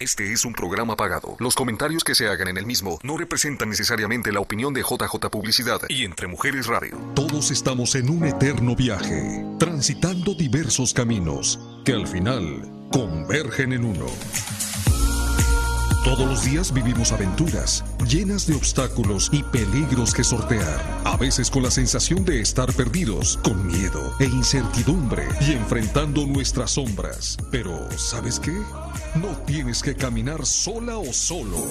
Este es un programa pagado. Los comentarios que se hagan en el mismo no representan necesariamente la opinión de JJ Publicidad y Entre Mujeres Radio. Todos estamos en un eterno viaje, transitando diversos caminos que al final convergen en uno. Todos los días vivimos aventuras llenas de obstáculos y peligros que sortear, a veces con la sensación de estar perdidos, con miedo e incertidumbre y enfrentando nuestras sombras. Pero, ¿sabes qué? No tienes que caminar sola o solo.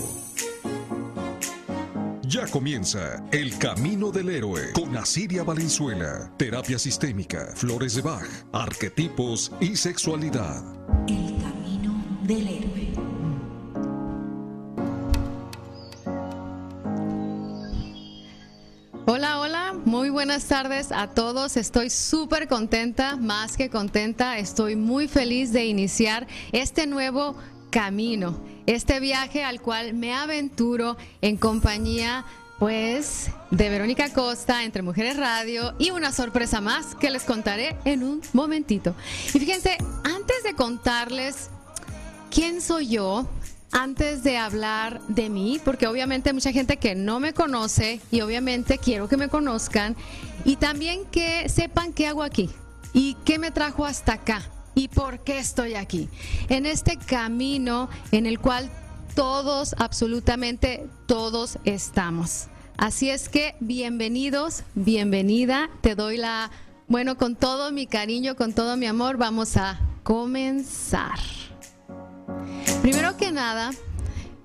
Ya comienza El Camino del Héroe con Asiria Valenzuela, terapia sistémica, flores de Bach, arquetipos y sexualidad. Buenas tardes a todos. Estoy súper contenta, más que contenta. Estoy muy feliz de iniciar este nuevo camino, este viaje al cual me aventuro en compañía pues de Verónica Costa entre Mujeres Radio y una sorpresa más que les contaré en un momentito. Y fíjense, antes de contarles quién soy yo, antes de hablar de mí, porque obviamente hay mucha gente que no me conoce y obviamente quiero que me conozcan y también que sepan qué hago aquí y qué me trajo hasta acá y por qué estoy aquí. En este camino en el cual todos, absolutamente todos estamos. Así es que bienvenidos, bienvenida, te doy la, bueno, con todo mi cariño, con todo mi amor, vamos a comenzar. Primero que nada,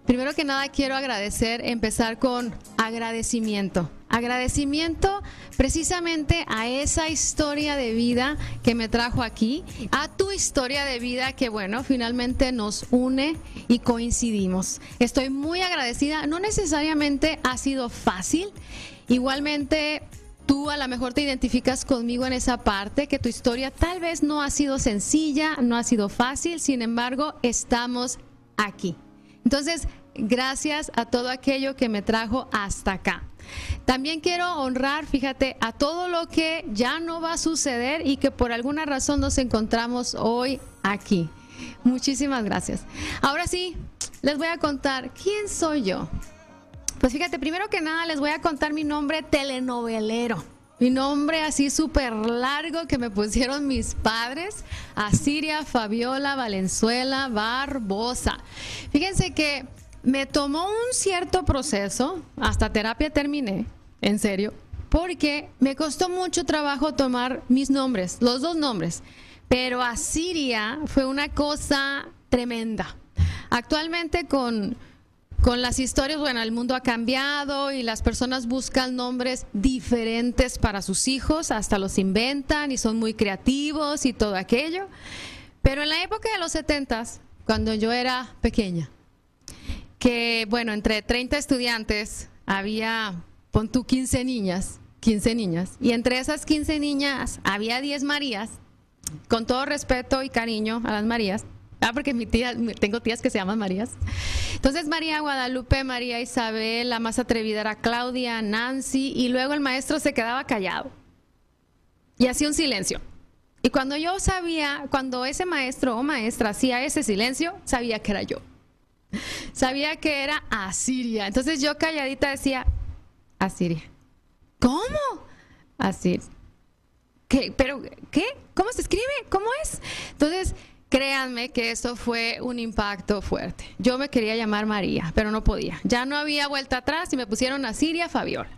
primero que nada quiero agradecer, empezar con agradecimiento. Agradecimiento precisamente a esa historia de vida que me trajo aquí, a tu historia de vida que bueno, finalmente nos une y coincidimos. Estoy muy agradecida, no necesariamente ha sido fácil, igualmente tú a lo mejor te identificas conmigo en esa parte, que tu historia tal vez no ha sido sencilla, no ha sido fácil, sin embargo, estamos aquí. Entonces, gracias a todo aquello que me trajo hasta acá. También quiero honrar, fíjate, a todo lo que ya no va a suceder y que por alguna razón nos encontramos hoy aquí. Muchísimas gracias. Ahora sí, les voy a contar quién soy yo. Pues fíjate, primero que nada les voy a contar mi nombre telenovelero. Mi nombre así súper largo que me pusieron mis padres, Asiria Fabiola Valenzuela Barbosa. Fíjense que me tomó un cierto proceso, hasta terapia terminé, en serio, porque me costó mucho trabajo tomar mis nombres, los dos nombres, pero Asiria fue una cosa tremenda. Actualmente con, con las historias, bueno, el mundo ha cambiado y las personas buscan nombres diferentes para sus hijos, hasta los inventan y son muy creativos y todo aquello. Pero en la época de los setentas, cuando yo era pequeña, que, bueno, entre 30 estudiantes había, pon tú, 15 niñas, 15 niñas, y entre esas 15 niñas había 10 Marías, con todo respeto y cariño a las Marías, ah, porque mi tía, tengo tías que se llaman Marías. Entonces María Guadalupe, María Isabel, la más atrevida era Claudia, Nancy, y luego el maestro se quedaba callado y hacía un silencio. Y cuando yo sabía, cuando ese maestro o maestra hacía ese silencio, sabía que era yo sabía que era Asiria. Entonces yo calladita decía, Asiria. ¿Cómo? Así. ¿Qué? ¿Pero qué? ¿Cómo se escribe? ¿Cómo es? Entonces, créanme que eso fue un impacto fuerte. Yo me quería llamar María, pero no podía. Ya no había vuelta atrás y me pusieron Asiria Fabiola.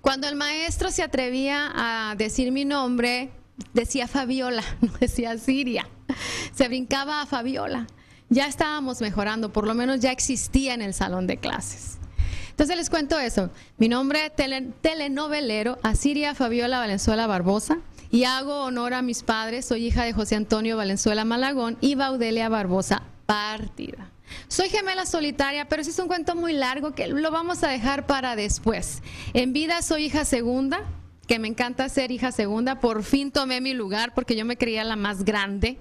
Cuando el maestro se atrevía a decir mi nombre, decía Fabiola, no decía Siria. Se brincaba a Fabiola ya estábamos mejorando, por lo menos ya existía en el salón de clases. Entonces les cuento eso. Mi nombre es telenovelero, Asiria Fabiola Valenzuela Barbosa, y hago honor a mis padres. Soy hija de José Antonio Valenzuela Malagón y Baudelia Barbosa Partida. Soy gemela solitaria, pero ese es un cuento muy largo que lo vamos a dejar para después. En vida soy hija segunda, que me encanta ser hija segunda. Por fin tomé mi lugar porque yo me creía la más grande.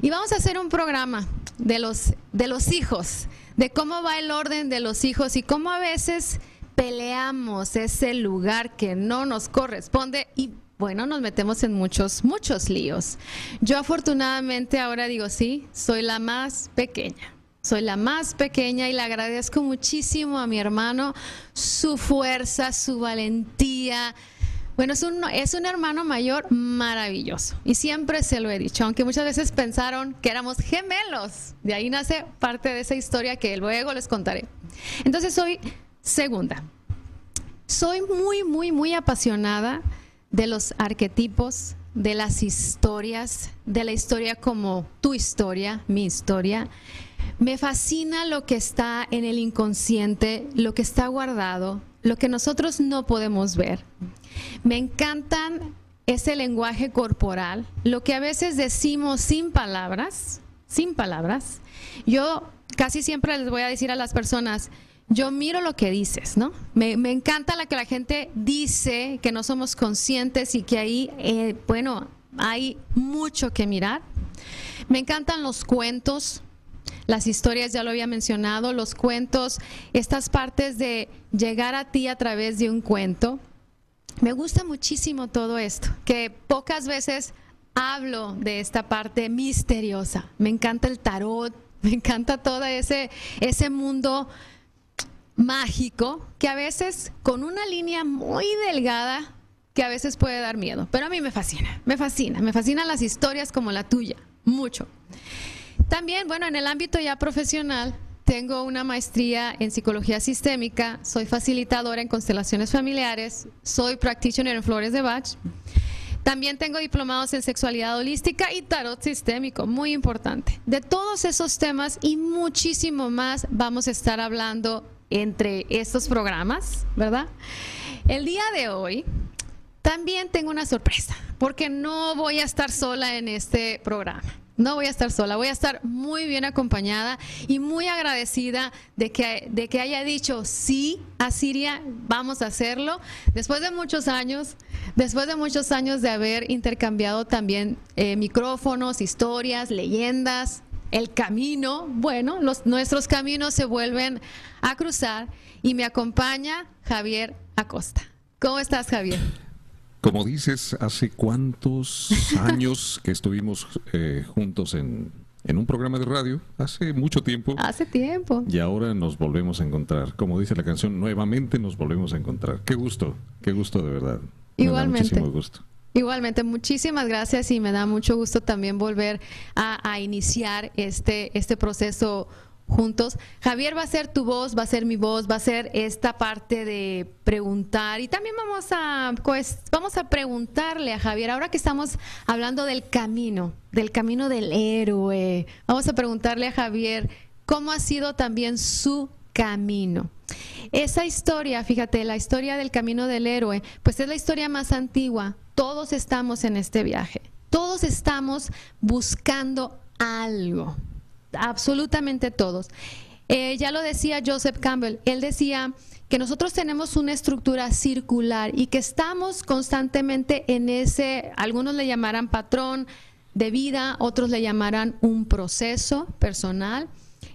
Y vamos a hacer un programa de los, de los hijos, de cómo va el orden de los hijos y cómo a veces peleamos ese lugar que no nos corresponde y bueno, nos metemos en muchos, muchos líos. Yo afortunadamente ahora digo, sí, soy la más pequeña. soy la más pequeña y le agradezco muchísimo a mi hermano su fuerza, su valentía. Bueno, es un, es un hermano mayor maravilloso y siempre se lo he dicho, aunque muchas veces pensaron que éramos gemelos. De ahí nace parte de esa historia que luego les contaré. Entonces soy segunda. Soy muy, muy, muy apasionada de los arquetipos, de las historias, de la historia como tu historia, mi historia. Me fascina lo que está en el inconsciente, lo que está guardado, lo que nosotros no podemos ver. Me encantan ese lenguaje corporal, lo que a veces decimos sin palabras, sin palabras. Yo casi siempre les voy a decir a las personas, yo miro lo que dices, ¿no? Me, encanta la que la gente dice que no somos conscientes y que ahí, eh, bueno, hay mucho que mirar. Me encantan los cuentos, las historias, ya lo había mencionado, los cuentos, estas partes de llegar a ti a través de un cuento. Me gusta muchísimo todo esto, que pocas veces hablo de esta parte misteriosa. Me encanta el tarot, me encanta todo ese, ese mundo mágico que a veces con una línea muy delgada que a veces puede dar miedo, pero a mí me fascina, me fascina, me fascinan las historias como la tuya, mucho. También, bueno, en el ámbito ya profesional, tengo una maestría en psicología sistémica, soy facilitadora en constelaciones familiares, soy practitioner en flores de Bach. También tengo diplomados en sexualidad holística y tarot sistémico, muy importante. De todos esos temas y muchísimo más vamos a estar hablando entre estos programas, ¿verdad? El día de hoy también tengo una sorpresa, porque no voy a estar sola en este programa. No voy a estar sola, voy a estar muy bien acompañada y muy agradecida de que, de que haya dicho sí a Siria, vamos a hacerlo. Después de muchos años, después de muchos años de haber intercambiado también eh, micrófonos, historias, leyendas, el camino, bueno, los, nuestros caminos se vuelven a cruzar y me acompaña Javier Acosta. ¿Cómo estás, Javier? Como dices, ¿hace cuántos años que estuvimos eh, juntos en, en un programa de radio? Hace mucho tiempo. Hace tiempo. Y ahora nos volvemos a encontrar. Como dice la canción, nuevamente nos volvemos a encontrar. Qué gusto, qué gusto de verdad. Igualmente. muchísimo gusto. Igualmente, muchísimas gracias y me da mucho gusto también volver a, iniciar este, este proceso juntos. Javier va a ser tu voz, va a ser mi voz, va a ser esta parte de preguntar y también vamos a pues vamos a preguntarle a Javier ahora que estamos hablando del camino, del camino del héroe. Vamos a preguntarle a Javier cómo ha sido también su camino. Esa historia, fíjate, la historia del camino del héroe, pues es la historia más antigua. Todos estamos en este viaje. Todos estamos buscando algo absolutamente todos. Eh, ya lo decía Joseph Campbell, él decía que nosotros tenemos una estructura circular y que estamos constantemente en ese, algunos le llamarán patrón de vida, otros le llamarán un proceso personal.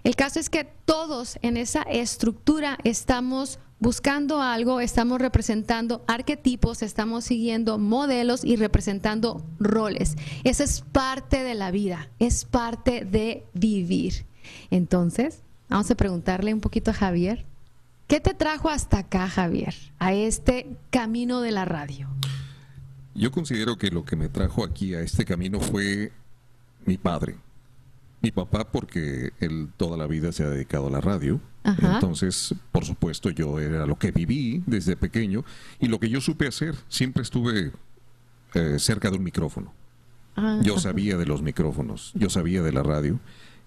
El caso es que todos en esa estructura estamos buscando algo, estamos representando arquetipos, estamos siguiendo modelos y representando roles. Esa es parte de la vida, es parte de vivir. Entonces, vamos a preguntarle un poquito a Javier. ¿Qué te trajo hasta acá, Javier, a este camino de la radio? Yo considero que lo que me trajo aquí a este camino fue mi padre. Mi papá, porque él toda la vida se ha dedicado a la radio entonces, por supuesto, yo era lo que viví desde pequeño y lo que yo supe hacer, siempre estuve eh, cerca de un micrófono. Ah. Yo sabía de los micrófonos, yo sabía de la radio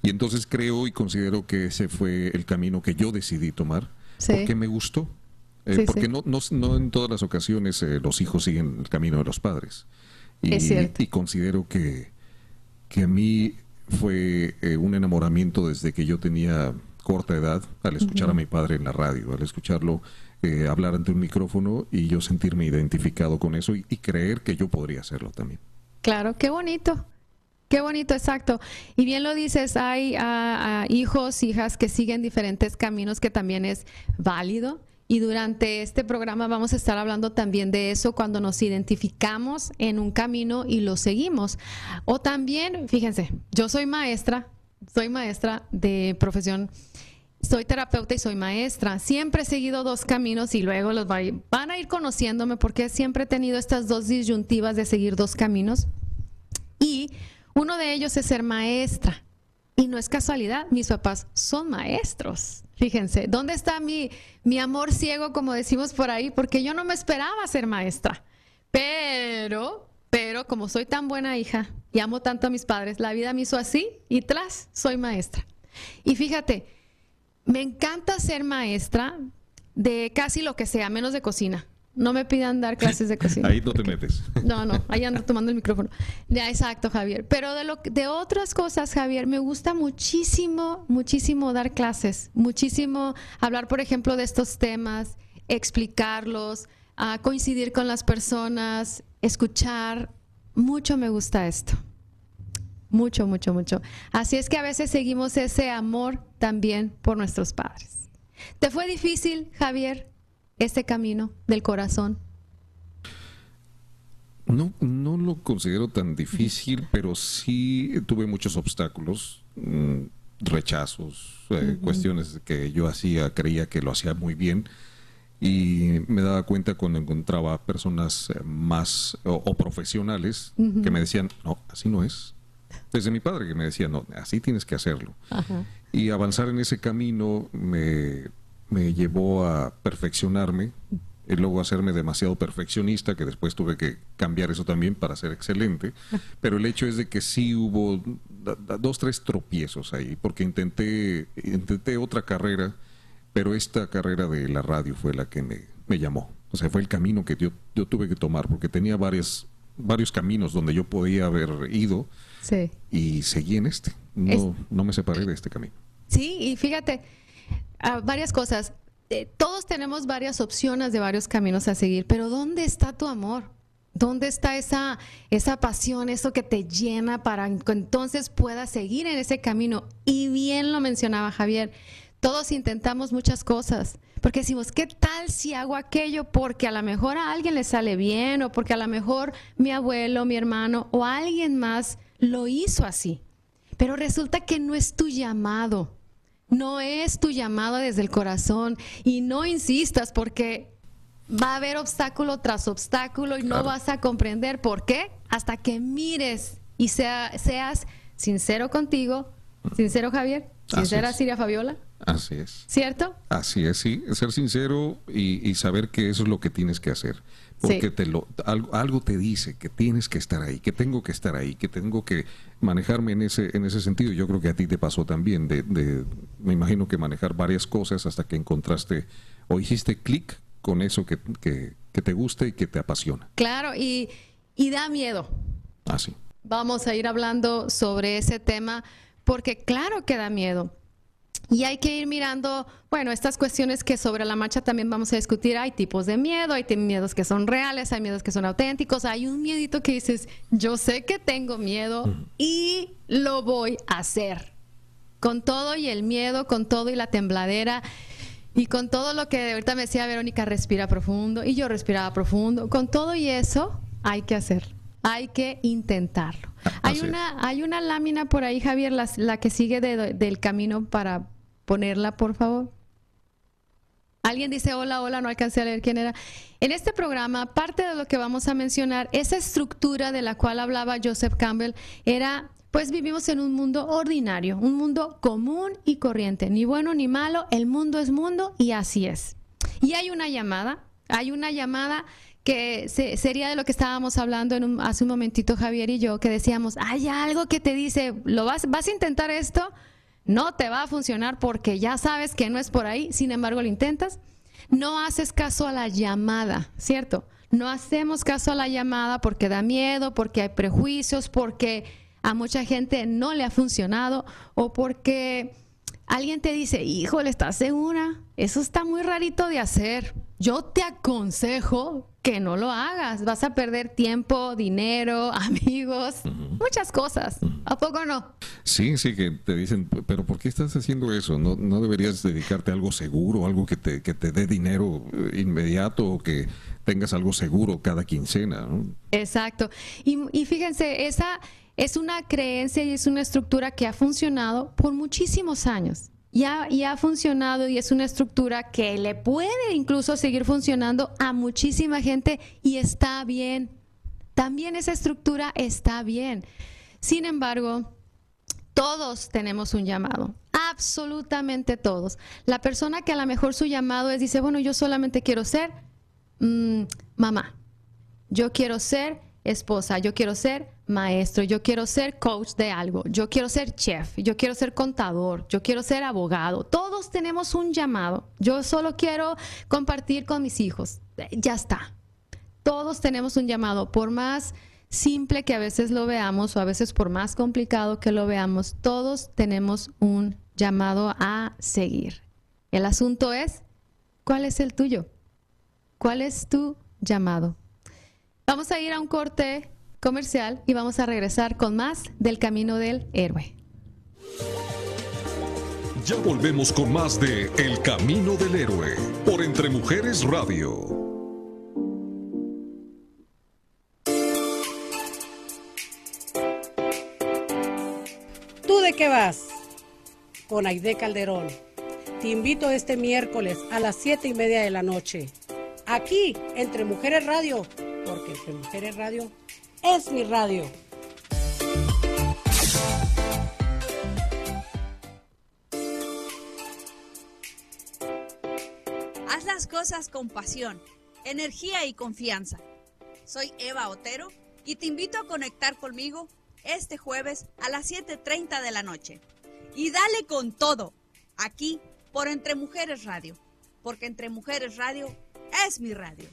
y entonces creo y considero que ese fue el camino que yo decidí tomar porque me gustó. Eh, porque No, no, en todas las ocasiones eh, los hijos siguen el camino de los padres. Y, y considero que, que a mí fue un enamoramiento desde que yo tenía corta edad al escuchar a mi padre en la radio, al escucharlo eh, hablar ante un micrófono y yo sentirme identificado con eso y, creer que yo podría hacerlo también. Claro, qué bonito. Qué bonito, exacto. Y bien lo dices, hay ah, ah, hijos, hijas que siguen diferentes caminos que también es válido. Y durante este programa vamos a estar hablando también de eso cuando nos identificamos en un camino y lo seguimos. O también, fíjense, yo soy maestra, soy maestra de profesión soy terapeuta y soy maestra. Siempre he seguido dos caminos y luego los van a ir conociéndome porque siempre he tenido estas dos disyuntivas de seguir dos caminos. Y uno de ellos es ser maestra. Y no es casualidad, mis papás son maestros. Fíjense, ¿dónde está mi, mi amor ciego, como decimos por ahí? Porque yo no me esperaba ser maestra. Pero, pero como soy tan buena hija y amo tanto a mis padres, la vida me hizo así y tras, soy maestra. Y fíjate, me encanta ser maestra de casi lo que sea, menos de cocina. No me pidan dar clases de cocina. Ahí no te metes. No, no, ahí ando tomando el micrófono. Ya, exacto, Javier. Pero de, lo, de otras cosas, Javier, me gusta muchísimo, muchísimo dar clases. Muchísimo hablar, por ejemplo, de estos temas, explicarlos, ah, coincidir con las personas, escuchar. Mucho me gusta esto. Mucho, mucho, mucho. Así es que a veces seguimos ese amor también por nuestros padres. ¿Te fue difícil, Javier, este camino del corazón? No, no lo considero tan difícil, pero sí tuve muchos obstáculos, mm, rechazos, eh, cuestiones que yo hacía, creía que lo hacía muy bien y me daba cuenta cuando encontraba personas eh, más o, profesionales que me decían, no, así no es, desde mi padre que me decía, no, así tienes que hacerlo. Y avanzar en ese camino me, me llevó a perfeccionarme y luego hacerme demasiado perfeccionista, que después tuve que cambiar eso también para ser excelente. Pero el hecho es de que sí hubo dos, tres tropiezos ahí, porque intenté, intenté otra carrera, pero esta carrera de la radio fue la que me, me llamó. O sea, fue el camino que yo, yo tuve que tomar, porque tenía varias, varios caminos donde yo podía haber ido Sí. Y seguí en este. No, no me separé de este camino. Sí, y fíjate, varias cosas. Eh, todos tenemos varias opciones de varios caminos a seguir, pero ¿dónde está tu amor? ¿Dónde está esa, esa pasión, eso que te llena para que entonces puedas seguir en ese camino? Y bien lo mencionaba Javier, todos intentamos muchas cosas, porque decimos, ¿qué tal si hago aquello? Porque a lo mejor a alguien le sale bien o porque a lo mejor mi abuelo, mi hermano o alguien más lo hizo así. Pero resulta que no es tu llamado. No es tu llamado desde el corazón. Y no insistas porque va a haber obstáculo tras obstáculo y no vas a comprender por qué hasta que mires y sea, seas sincero contigo. Sincero, Javier. Sincera, Siria Fabiola. Así es. ¿Cierto? Así es, sí. Ser sincero y, y saber que eso es lo que tienes que hacer porque te lo, algo, te dice que tienes que estar ahí, que tengo que estar ahí, que tengo que manejarme en ese, en ese sentido. Yo creo que a ti te pasó también, de, de me imagino que manejar varias cosas hasta que encontraste o hiciste clic con eso que, que, que, te gusta y que te apasiona. Claro, y, y da miedo. Ah, sí. Vamos a ir hablando sobre ese tema porque claro que da miedo. Y hay que ir mirando, bueno, estas cuestiones que sobre la marcha también vamos a discutir. Hay tipos de miedo, hay miedos que son reales, hay miedos que son auténticos, hay un miedito que dices, yo sé que tengo miedo y lo voy a hacer. Con todo y el miedo, con todo y la tembladera. Y con todo lo que ahorita me decía Verónica, respira profundo, y yo respiraba profundo, con todo y eso hay que hacer, hay que intentarlo. Hay una, hay una lámina por ahí, Javier, la, que sigue del camino para ponerla, por favor. Alguien dice hola, hola, no alcancé a leer quién era. En este programa, parte de lo que vamos a mencionar, esa estructura de la cual hablaba Joseph Campbell, era, pues vivimos en un mundo ordinario, un mundo común y corriente, ni bueno ni malo, el mundo es mundo y así es. Y hay una llamada, hay una llamada que sería de lo que estábamos hablando en hace un momentito Javier y yo, que decíamos, hay algo que te dice, ¿lo vas, vas a intentar esto? No te va a funcionar porque ya sabes que no es por ahí, sin embargo lo intentas, no haces caso a la llamada, ¿cierto? No hacemos caso a la llamada porque da miedo, porque hay prejuicios, porque a mucha gente no le ha funcionado o porque alguien te dice, híjole, ¿estás segura? Eso está muy rarito de hacer. Yo te aconsejo que no lo hagas. Vas a perder tiempo, dinero, amigos, muchas cosas. ¿A poco no? Sí, sí, que te dicen, pero ¿por qué estás haciendo eso? ¿No, no deberías dedicarte a algo seguro, algo que te, que te dé dinero eh, inmediato o que tengas algo seguro cada quincena. Exacto. Y, y fíjense, esa es una creencia y es una estructura que ha funcionado por muchísimos años. Y ha, funcionado y es una estructura que le puede incluso seguir funcionando a muchísima gente y está bien. También esa estructura está bien. Sin embargo, todos tenemos un llamado, absolutamente todos. La persona que a lo mejor su llamado es, dice, bueno, yo solamente quiero ser mm, mamá, yo quiero ser esposa, yo quiero ser maestro, yo quiero ser coach de algo, yo quiero ser chef, yo quiero ser contador, yo quiero ser abogado. Todos tenemos un llamado. Yo solo quiero compartir con mis hijos. Ya está. Todos tenemos un llamado, por más simple que a veces lo veamos o a veces por más complicado que lo veamos, todos tenemos un llamado a seguir. El asunto es, ¿cuál es el tuyo? ¿Cuál es tu llamado? Vamos a ir a un corte comercial y vamos a regresar con más del Camino del Héroe. Ya volvemos con más de El Camino del Héroe por Entre Mujeres Radio. ¿Tú de qué vas? Con Aide Calderón. Te invito este miércoles a las siete y media de la noche. Aquí, Entre Mujeres Radio, porque Entre Mujeres Radio es mi radio. Haz las cosas con pasión, energía y confianza. Soy Eva Otero y te invito a conectar conmigo este jueves a las 7.30 de la noche. Y dale con todo, aquí por Entre Mujeres Radio, porque Entre Mujeres Radio es mi radio.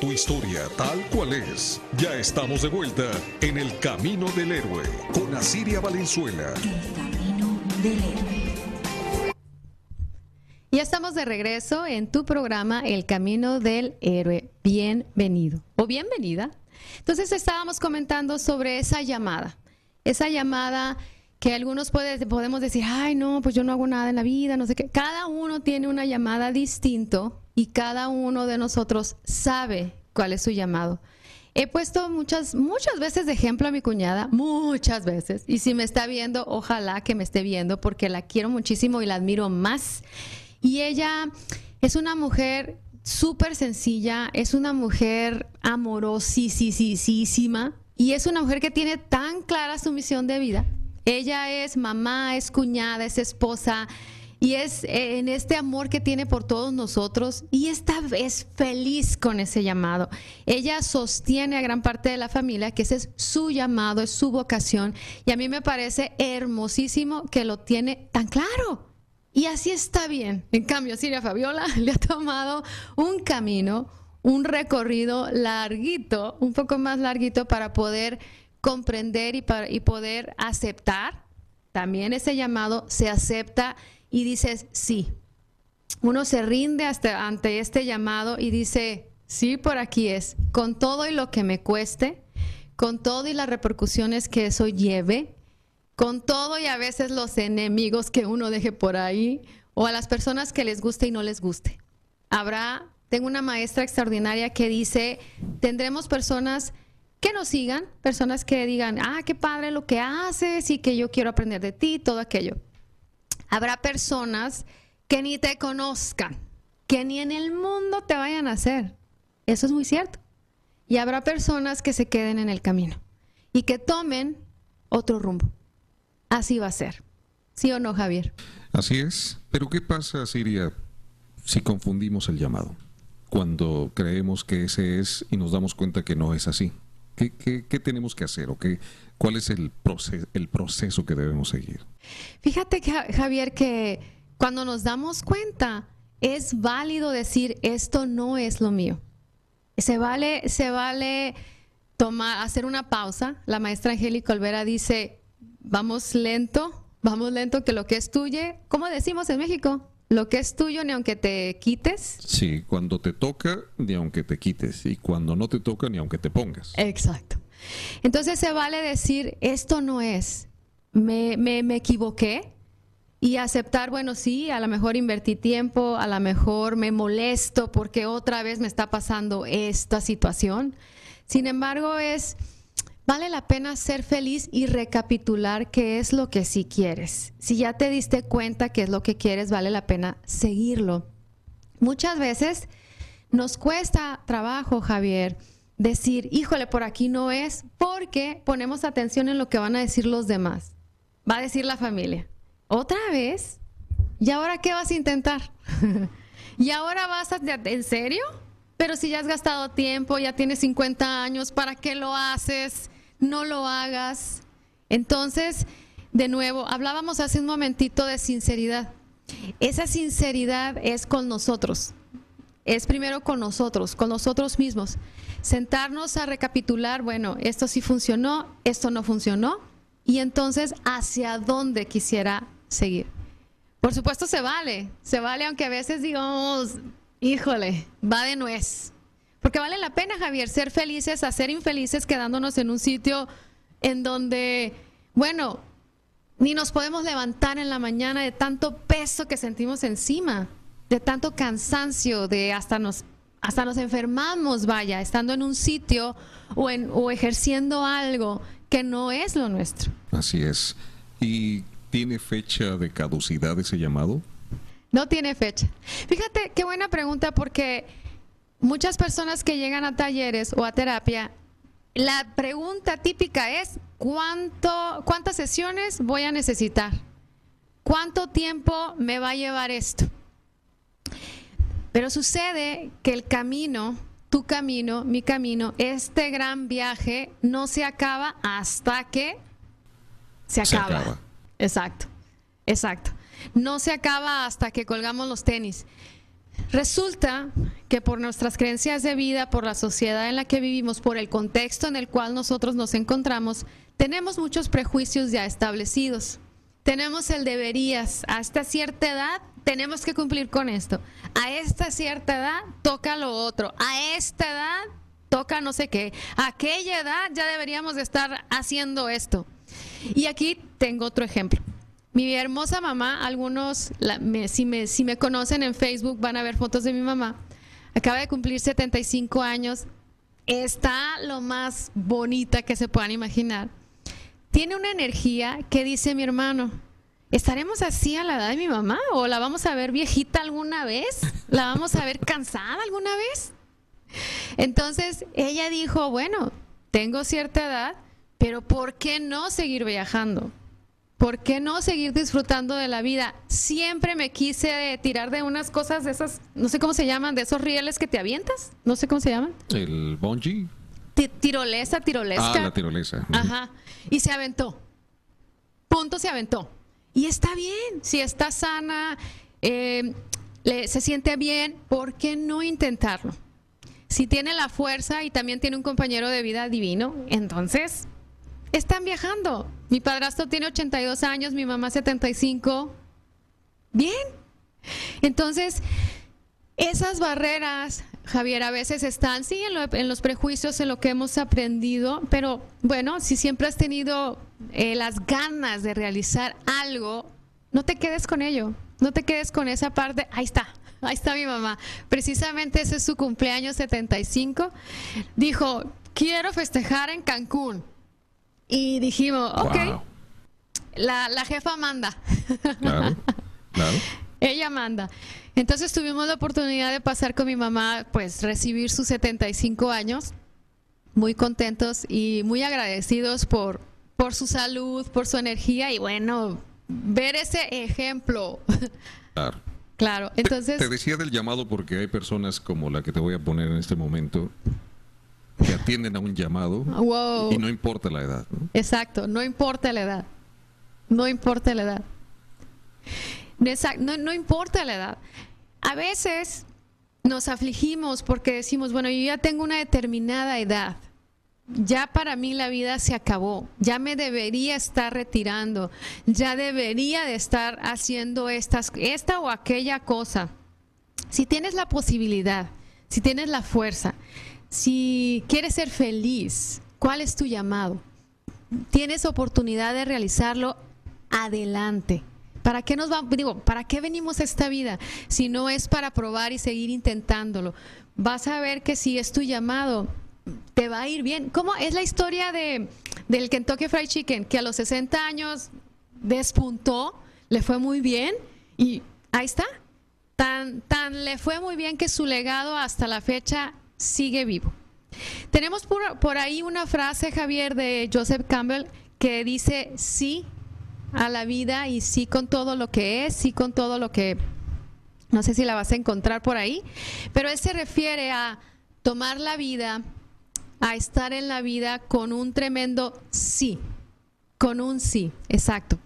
Tu historia tal cual es. Ya estamos de vuelta en el Camino del Héroe con Asiria Valenzuela. El camino del héroe. Ya estamos de regreso en tu programa El Camino del Héroe. Bienvenido o bienvenida. Entonces estábamos comentando sobre esa llamada, esa llamada que algunos podemos decir, ay no, pues yo no hago nada en la vida, no sé qué. Cada uno tiene una llamada distinto y cada uno de nosotros sabe cuál es su llamado. He puesto muchas, muchas veces de ejemplo a mi cuñada, muchas veces. Y si me está viendo, ojalá que me esté viendo porque la quiero muchísimo y la admiro más. Y ella es una mujer súper sencilla, es una mujer amorosísima y es una mujer que tiene tan clara su misión de vida. Ella es mamá, es cuñada, es esposa, y es eh, en este amor que tiene por todos nosotros y esta vez feliz con ese llamado. Ella sostiene a gran parte de la familia que ese es su llamado, es su vocación y a mí me parece hermosísimo que lo tiene tan claro. Y así está bien. En cambio, Siria Fabiola le ha tomado un camino, un recorrido larguito, un poco más larguito para poder comprender y, para, y poder aceptar también ese llamado, se acepta y dices, sí. Uno se rinde hasta ante este llamado y dice, sí, por aquí es, con todo y lo que me cueste, con todo y las repercusiones que eso lleve, con todo y a veces los enemigos que uno deje por ahí, o a las personas que les guste y no les guste. Habrá, tengo una maestra extraordinaria que dice, tendremos personas que nos sigan, personas que digan, ah, qué padre lo que haces y que yo quiero aprender de ti, todo aquello. Habrá personas que ni te conozcan, que ni en el mundo te vayan a hacer. Eso es muy cierto. Y habrá personas que se queden en el camino y que tomen otro rumbo. Así va a ser. ¿Sí o no, Javier? Así es. Pero ¿qué pasa, Siria, si confundimos el llamado? Cuando creemos que ese es y nos damos cuenta que no es así. ¿Qué, qué tenemos que hacer o qué, ¿Cuál es el proceso, el proceso que debemos seguir? Fíjate, Javier, que cuando nos damos cuenta, es válido decir, esto no es lo mío. Se vale, se vale tomar, hacer una pausa. La maestra Angélica Olvera dice, vamos lento, vamos lento, que lo que es tuyo, ¿cómo decimos en México? Lo que es tuyo, ni aunque te quites. Sí, cuando te toca, ni aunque te quites. Y cuando no te toca, ni aunque te pongas. Exacto. Entonces se vale decir, esto no es, me, me, me equivoqué, y aceptar, bueno, sí, a lo mejor invertí tiempo, a lo mejor me molesto porque otra vez me está pasando esta situación. Sin embargo, es, vale la pena ser feliz y recapitular qué es lo que sí quieres. Si ya te diste cuenta qué es lo que quieres, vale la pena seguirlo. Muchas veces nos cuesta trabajo, Javier, decir, híjole, por aquí no es, porque ponemos atención en lo que van a decir los demás. Va a decir la familia ¿Otra vez? ¿Y ahora qué vas a intentar? ¿Y ahora vas a... ¿En serio? Pero si ya has gastado tiempo, ya tienes 50 años, ¿para qué lo haces? No lo hagas. Entonces, de nuevo, hablábamos hace un momentito de sinceridad. Esa sinceridad es con nosotros. Es primero con nosotros, con nosotros mismos. Sentarnos a recapitular, bueno, esto sí funcionó, esto no funcionó, y entonces hacia dónde quisiera seguir. Por supuesto se vale, se vale aunque a veces digamos, híjole, va de nuez. Porque vale la pena, Javier, ser felices a ser infelices quedándonos en un sitio en donde, bueno, ni nos podemos levantar en la mañana de tanto peso que sentimos encima, de tanto cansancio, de hasta nos hasta nos enfermamos, vaya, estando en un sitio o, en, o ejerciendo algo que no es lo nuestro. Así es. Y ¿Tiene fecha de caducidad ese llamado? No tiene fecha. Fíjate qué buena pregunta porque muchas personas que llegan a talleres o a terapia, la pregunta típica es ¿cuánto, ¿cuántas sesiones voy a necesitar? ¿Cuánto tiempo me va a llevar esto? Pero sucede que el camino, tu camino, mi camino, este gran viaje no se acaba hasta que se acaba. Exacto, exacto. No se acaba hasta que colgamos los tenis. Resulta que por nuestras creencias de vida, por la sociedad en la que vivimos, por el contexto en el cual nosotros nos encontramos, tenemos muchos prejuicios ya establecidos. Tenemos el deberías. A esta cierta edad tenemos que cumplir con esto. A esta cierta edad toca lo otro. A esta edad toca no sé qué. A aquella edad ya deberíamos de estar haciendo esto. Y aquí tengo otro ejemplo. Mi hermosa mamá, algunos, si, me, si me conocen en Facebook, van a ver fotos de mi mamá. Acaba de cumplir 75 años. Está lo más bonita que se puedan imaginar. Tiene una energía que dice mi hermano, ¿estaremos así a la edad de mi mamá? ¿O la vamos a ver viejita alguna vez? ¿La vamos a ver cansada alguna vez? Entonces ella dijo, bueno, tengo cierta edad, pero ¿por qué no seguir viajando? ¿Por qué no seguir disfrutando de la vida? Siempre me quise tirar de unas cosas de esas, no sé cómo se llaman, de esos rieles que te avientas, no sé cómo se llaman. El bungee. tirolesa, tirolesa. Ah, la tirolesa. Ajá. Y se aventó. Punto, se aventó. Y está bien, si está sana, eh, se siente bien, ¿por qué no intentarlo? Si tiene la fuerza y también tiene un compañero de vida divino, entonces están viajando. Mi padrastro tiene 82 años, mi mamá 75. Bien. Entonces, esas barreras, Javier, a veces están, sí, en, los prejuicios, en lo que hemos aprendido, pero bueno, si siempre has tenido eh, las ganas de realizar algo, no te quedes con ello, no te quedes con esa parte, ahí está, ahí está mi mamá. Precisamente ese es su cumpleaños 75. Dijo, quiero festejar en Cancún. Y dijimos, ok, la, la, jefa manda. Claro, claro. Ella manda. Entonces tuvimos la oportunidad de pasar con mi mamá, pues recibir sus 75 años, muy contentos y muy agradecidos por, por su salud, por su energía y bueno, ver ese ejemplo. Claro. Claro, entonces... te, decía del llamado porque hay personas como la que te voy a poner en este momento que atienden a un llamado y no importa la edad. Exacto, no importa la edad. No importa la edad. no, no importa la edad. A veces nos afligimos porque decimos, bueno, yo ya tengo una determinada edad. Ya para mí la vida se acabó, ya me debería estar retirando, ya debería de estar haciendo estas, esta o aquella cosa. Si tienes la posibilidad, si tienes la fuerza, si quieres ser feliz, ¿cuál es tu llamado? Tienes oportunidad de realizarlo, adelante. ¿Para qué nos va, digo, para qué venimos a esta vida si no es para probar y seguir intentándolo? Vas a ver que si es tu llamado, te va a ir bien. ¿Cómo es la historia de del Kentucky Fried Chicken que a los 60 años despuntó, le fue muy bien y ahí está. Tan tan le fue muy bien que su legado hasta la fecha sigue vivo. Tenemos por, por ahí una frase, Javier, de Joseph Campbell que dice sí a la vida y sí con todo lo que es, sí con todo lo que, no sé si la vas a encontrar por ahí, pero él se refiere a tomar la vida, a estar en la vida con un tremendo sí, con un sí, exacto.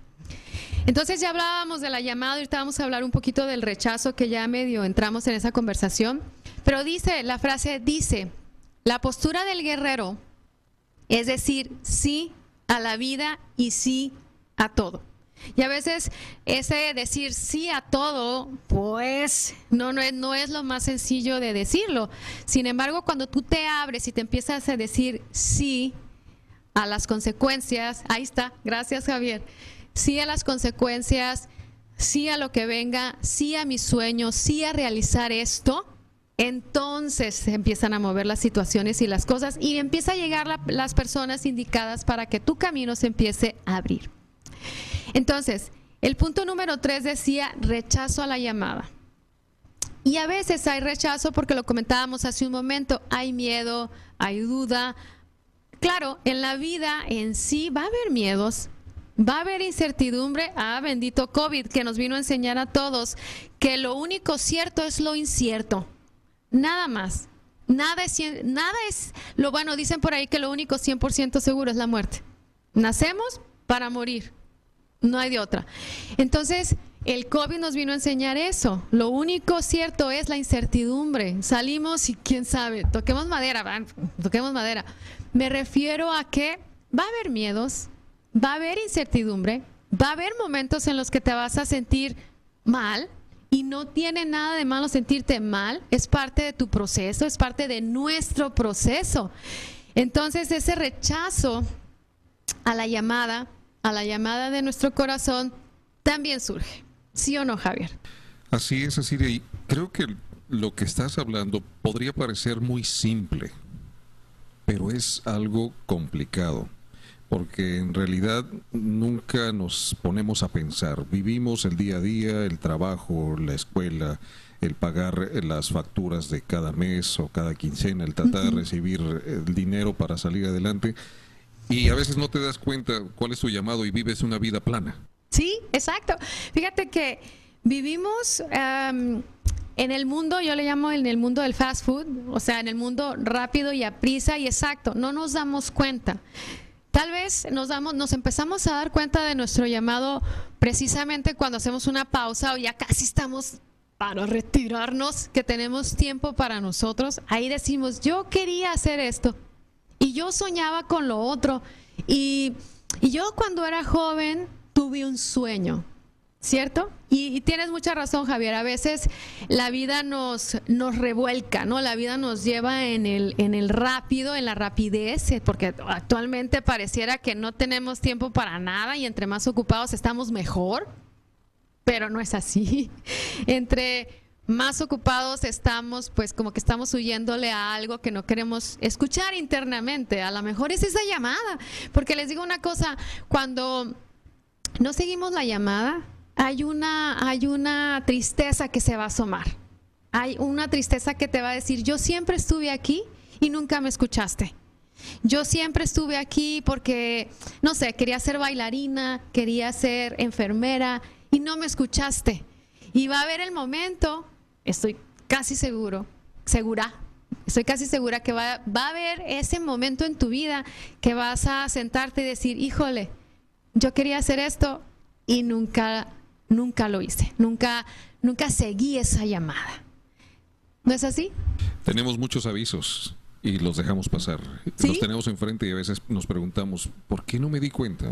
Entonces ya hablábamos de la llamada, ahorita vamos a hablar un poquito del rechazo que ya medio entramos en esa conversación, pero dice, la frase dice, la postura del guerrero es decir sí a la vida y sí a todo. Y a veces ese decir sí a todo, pues no, no, es, no es lo más sencillo de decirlo. Sin embargo, cuando tú te abres y te empiezas a decir sí a las consecuencias, ahí está, gracias Javier, sí a las consecuencias, sí a lo que venga, sí a mis sueños, sí a realizar esto, entonces se empiezan a mover las situaciones y las cosas y empieza a llegar las personas indicadas para que tu camino se empiece a abrir. Entonces, el punto número tres decía rechazo a la llamada. Y a veces hay rechazo porque lo comentábamos hace un momento, hay miedo, hay duda. Claro, en la vida en sí va a haber miedos, va a haber incertidumbre. Ah, bendito COVID que nos vino a enseñar a todos que lo único cierto es lo incierto. Nada más. Nada es, nada es lo bueno. Dicen por ahí que lo único 100% seguro es la muerte. Nacemos para morir. No hay de otra. Entonces, el COVID nos vino a enseñar eso. Lo único cierto es la incertidumbre. Salimos y quién sabe, toquemos madera, van, toquemos madera. Me refiero a que va a haber miedos, va a haber incertidumbre, va a haber momentos en los que te vas a sentir mal y no tiene nada de malo sentirte mal, es parte de tu proceso, es parte de nuestro proceso. Entonces, ese rechazo a la llamada a la llamada de nuestro corazón también surge. ¿Sí o no, Javier? Así es, así de creo que lo que estás hablando podría parecer muy simple, pero es algo complicado, porque en realidad nunca nos ponemos a pensar. Vivimos el día a día, el trabajo, la escuela, el pagar las facturas de cada mes o cada quincena, el tratar de recibir el dinero para salir adelante y a veces no te das cuenta cuál es tu llamado y vives una vida plana. Sí, exacto. Fíjate que vivimos en el mundo, yo le llamo en el mundo del fast food, o sea, en el mundo rápido y a prisa y exacto, no nos damos cuenta. Tal vez nos empezamos a dar cuenta de nuestro llamado precisamente cuando hacemos una pausa o ya casi estamos para retirarnos, que tenemos tiempo para nosotros. Ahí decimos, yo quería hacer esto, y yo soñaba con lo otro. Y, yo cuando era joven tuve un sueño, ¿cierto? Y, tienes mucha razón, Javier. A veces la vida nos, nos revuelca, ¿no? La vida nos lleva en el, en el rápido, en la rapidez, eh, porque actualmente pareciera que no tenemos tiempo para nada y entre más ocupados estamos mejor, pero no es así. Entre más ocupados estamos, pues como que estamos huyéndole a algo que no queremos escuchar internamente. A lo mejor es esa llamada. Porque les digo una cosa, cuando no seguimos la llamada, hay una, hay una tristeza que se va a asomar. Hay una tristeza que te va a decir, yo siempre estuve aquí y nunca me escuchaste. Yo siempre estuve aquí porque, no sé, quería ser bailarina, quería ser enfermera y no me escuchaste. Y va a haber el momento estoy casi seguro, segura, estoy casi segura que va, va, a haber ese momento en tu vida que vas a sentarte y decir, híjole, yo quería hacer esto y nunca, nunca lo hice, nunca, nunca seguí esa llamada. ¿No es así? Tenemos muchos avisos y los dejamos pasar. Los tenemos enfrente y a veces nos preguntamos, ¿por qué no me di cuenta?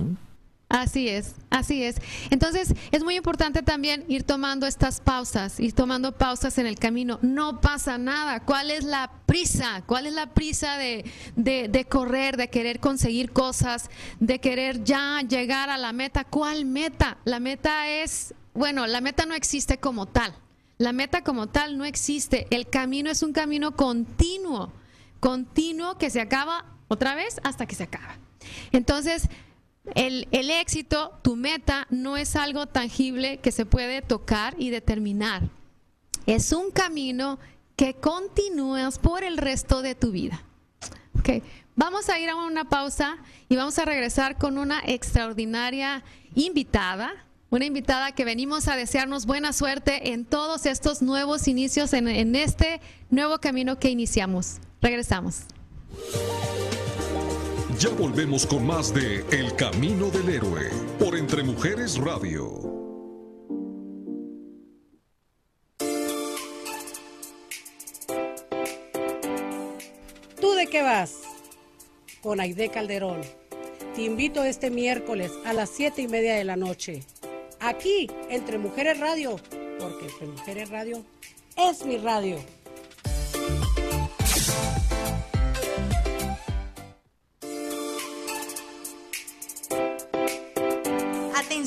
Así es, así es. Entonces es muy importante también ir tomando estas pausas, ir tomando pausas en el camino. No pasa nada. ¿Cuál es la prisa? ¿Cuál es la prisa de, de, correr, de querer conseguir cosas, de querer ya llegar a la meta? ¿Cuál meta? La meta es, bueno, la meta no existe como tal. La meta como tal no existe. El camino es un camino continuo, continuo que se acaba otra vez hasta que se acaba. Entonces, el, éxito, tu meta, no es algo tangible que se puede tocar y determinar. Es un camino que continúas por el resto de tu vida. Okay. Vamos a ir a una pausa y vamos a regresar con una extraordinaria invitada, una invitada que venimos a desearnos buena suerte en todos estos nuevos inicios, en, en este nuevo camino que iniciamos. Regresamos. Ya volvemos con más de El Camino del Héroe por Entre Mujeres Radio. ¿Tú de qué vas? Con Aide Calderón. Te invito este miércoles a las siete y media de la noche. Aquí, Entre Mujeres Radio, porque Entre Mujeres Radio es mi radio.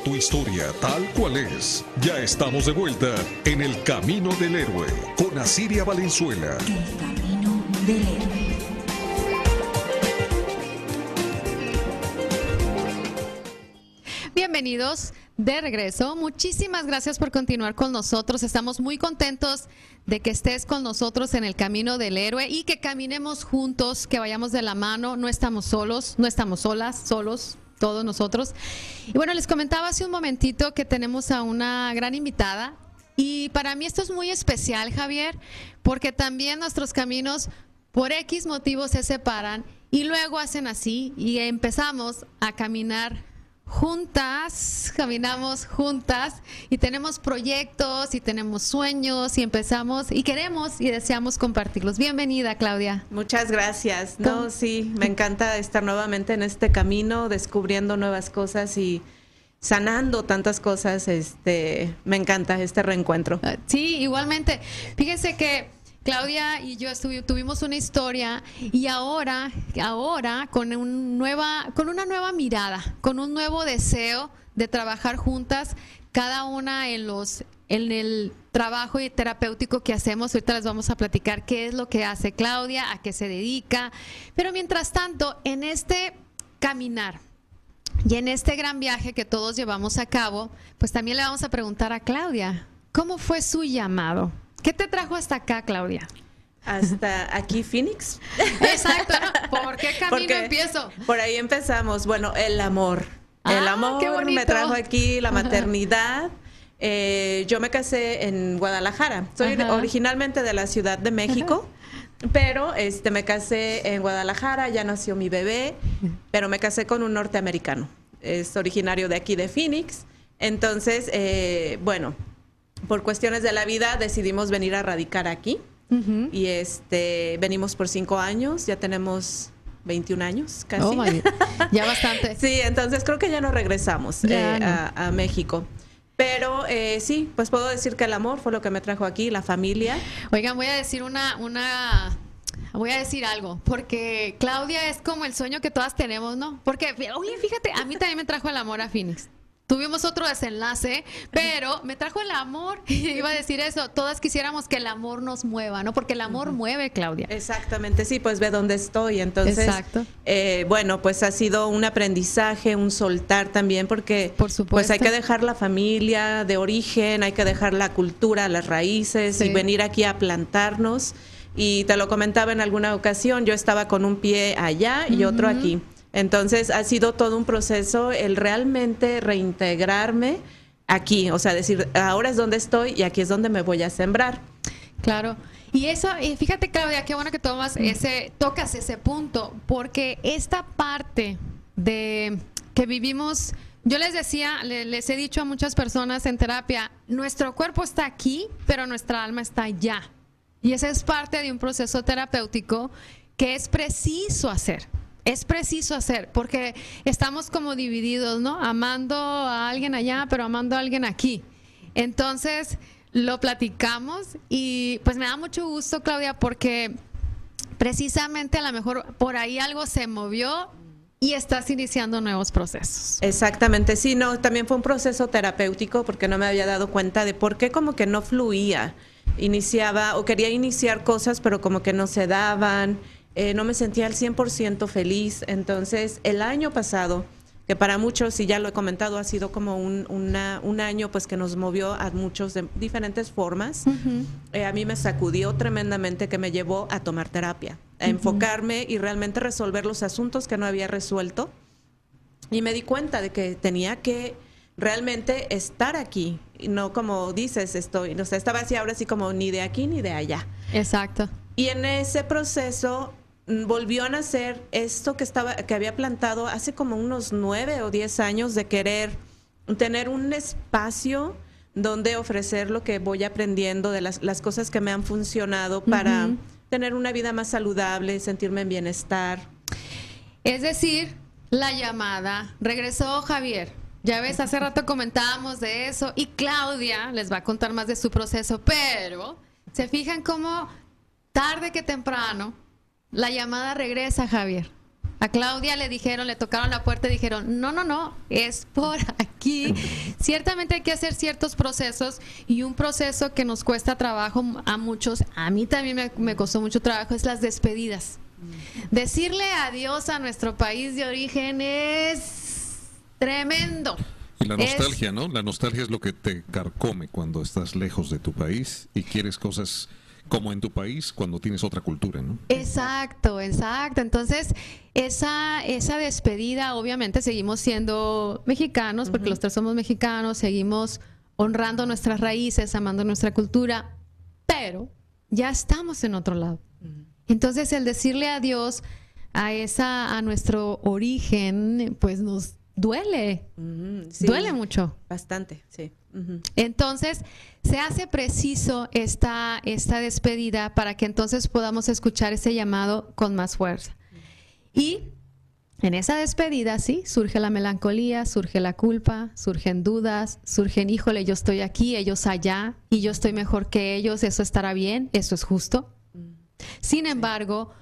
Tu historia tal cual es. Ya estamos de vuelta en el Camino del Héroe con Asiria Valenzuela. El Camino del Héroe. Bienvenidos de regreso. Muchísimas gracias por continuar con nosotros. Estamos muy contentos de que estés con nosotros en el camino del héroe y que caminemos juntos, que vayamos de la mano. No estamos solos, no estamos solas, solos todos nosotros. Y bueno, les comentaba hace un momentito que tenemos a una gran invitada y para mí esto es muy especial, Javier, porque también nuestros caminos por X motivos se separan y luego hacen así y empezamos a caminar juntas, caminamos juntas y tenemos proyectos y tenemos sueños y empezamos y queremos y deseamos compartirlos. Bienvenida, Claudia. Muchas gracias. No, sí, me encanta estar nuevamente en este camino, descubriendo nuevas cosas y sanando tantas cosas. Este, me encanta este reencuentro. Sí, igualmente. Fíjese que Claudia y yo tuvimos una historia y ahora, ahora con, un nueva, con una nueva mirada, con un nuevo deseo de trabajar juntas, cada una en los en el trabajo terapéutico que hacemos. Ahorita les vamos a platicar qué es lo que hace Claudia, a qué se dedica. Pero mientras tanto, en este caminar y en este gran viaje que todos llevamos a cabo, pues también le vamos a preguntar a Claudia, ¿cómo fue su llamado? ¿Qué te trajo hasta acá, Claudia? Hasta aquí, Phoenix. Exacto, ¿por qué camino empiezo? Por ahí empezamos. Bueno, el amor. el ah, amor me trajo aquí, la maternidad. Eh, yo me casé en Guadalajara. Soy originalmente de la Ciudad de México. Pero este me casé en Guadalajara, ya nació mi bebé, pero me casé con un norteamericano. Es originario de aquí de Phoenix. Entonces, eh, bueno, por cuestiones de la vida decidimos venir a radicar aquí. Y este venimos por cinco años, ya tenemos 21 años casi. Oh, ya bastante. sí, entonces creo que ya no regresamos eh, a, México. Pero eh, sí, pues puedo decir que el amor fue lo que me trajo aquí, la familia. Oigan, voy a decir una, una, voy a decir algo, porque Claudia es como el sueño que todas tenemos, ¿no? Porque, oye, fíjate, a mí también me trajo el amor a Phoenix. Tuvimos otro desenlace, pero me trajo el amor. Iba a decir eso, todas quisiéramos que el amor nos mueva, ¿no? Porque el amor mueve, Claudia. Exactamente, sí, pues ve dónde estoy. Entonces, Exacto. Eh, bueno, pues ha sido un aprendizaje, un soltar también, porque Por supuesto. pues hay que dejar la familia de origen, hay que dejar la cultura, las raíces y venir aquí a plantarnos. Y te lo comentaba en alguna ocasión, yo estaba con un pie allá y otro aquí. Entonces ha sido todo un proceso el realmente reintegrarme aquí, o sea, decir, ahora es donde estoy y aquí es donde me voy a sembrar. Claro. Y eso, y fíjate Claudia, qué bueno que tomas ese, tocas ese punto, porque esta parte de que vivimos, yo les decía, les he dicho a muchas personas en terapia, nuestro cuerpo está aquí, pero nuestra alma está allá. Y esa es parte de un proceso terapéutico que es preciso hacer. Es preciso hacer, porque estamos como divididos, ¿no? Amando a alguien allá, pero amando a alguien aquí. Entonces, lo platicamos y pues me da mucho gusto, Claudia, porque precisamente a lo mejor por ahí algo se movió y estás iniciando nuevos procesos. Exactamente, sí, no, también fue un proceso terapéutico porque no me había dado cuenta de por qué como que no fluía. Iniciaba o quería iniciar cosas, pero como que no se daban, eh, no me sentía al 100% feliz. Entonces, el año pasado que para muchos, y ya lo he comentado, ha sido como un, un año pues que nos movió a muchos de diferentes formas. Eh, a mí me sacudió tremendamente que me llevó a tomar terapia, a enfocarme y realmente resolver los asuntos que no había resuelto. Y me di cuenta de que tenía que realmente estar aquí, y no como dices, estoy, o sea, estaba así ahora sí como ni de aquí ni de allá. Exacto. Y en ese proceso volvió a nacer esto que estaba que había plantado hace como unos nueve o diez años de querer tener un espacio donde ofrecer lo que voy aprendiendo de las, las cosas que me han funcionado para tener una vida más saludable, sentirme en bienestar. Es decir, la llamada. Regresó Javier. Ya ves, hace rato comentábamos de eso y Claudia les va a contar más de su proceso, pero se fijan cómo tarde que temprano la llamada regresa, Javier. A Claudia le dijeron, le tocaron la puerta y dijeron, no, no, no, es por aquí. Ciertamente hay que hacer ciertos procesos y un proceso que nos cuesta trabajo a muchos, a mí también me, costó mucho trabajo, es las despedidas. Decirle adiós a nuestro país de origen es tremendo. Y la nostalgia, ¿no? La nostalgia es lo que te carcome cuando estás lejos de tu país y quieres cosas como en tu país cuando tienes otra cultura, ¿no? Exacto, exacto. Entonces, esa, esa despedida, obviamente seguimos siendo mexicanos, porque los tres somos mexicanos, seguimos honrando nuestras raíces, amando nuestra cultura, pero ya estamos en otro lado. Entonces, el decirle adiós a esa, a nuestro origen, pues nos duele, duele mucho. Bastante, sí. Entonces, se hace preciso esta, esta despedida para que entonces podamos escuchar ese llamado con más fuerza. Y en esa despedida, sí, surge la melancolía, surge la culpa, surgen dudas, surgen, híjole, yo estoy aquí, ellos allá, y yo estoy mejor que ellos, eso estará bien, eso es justo. Sin embargo,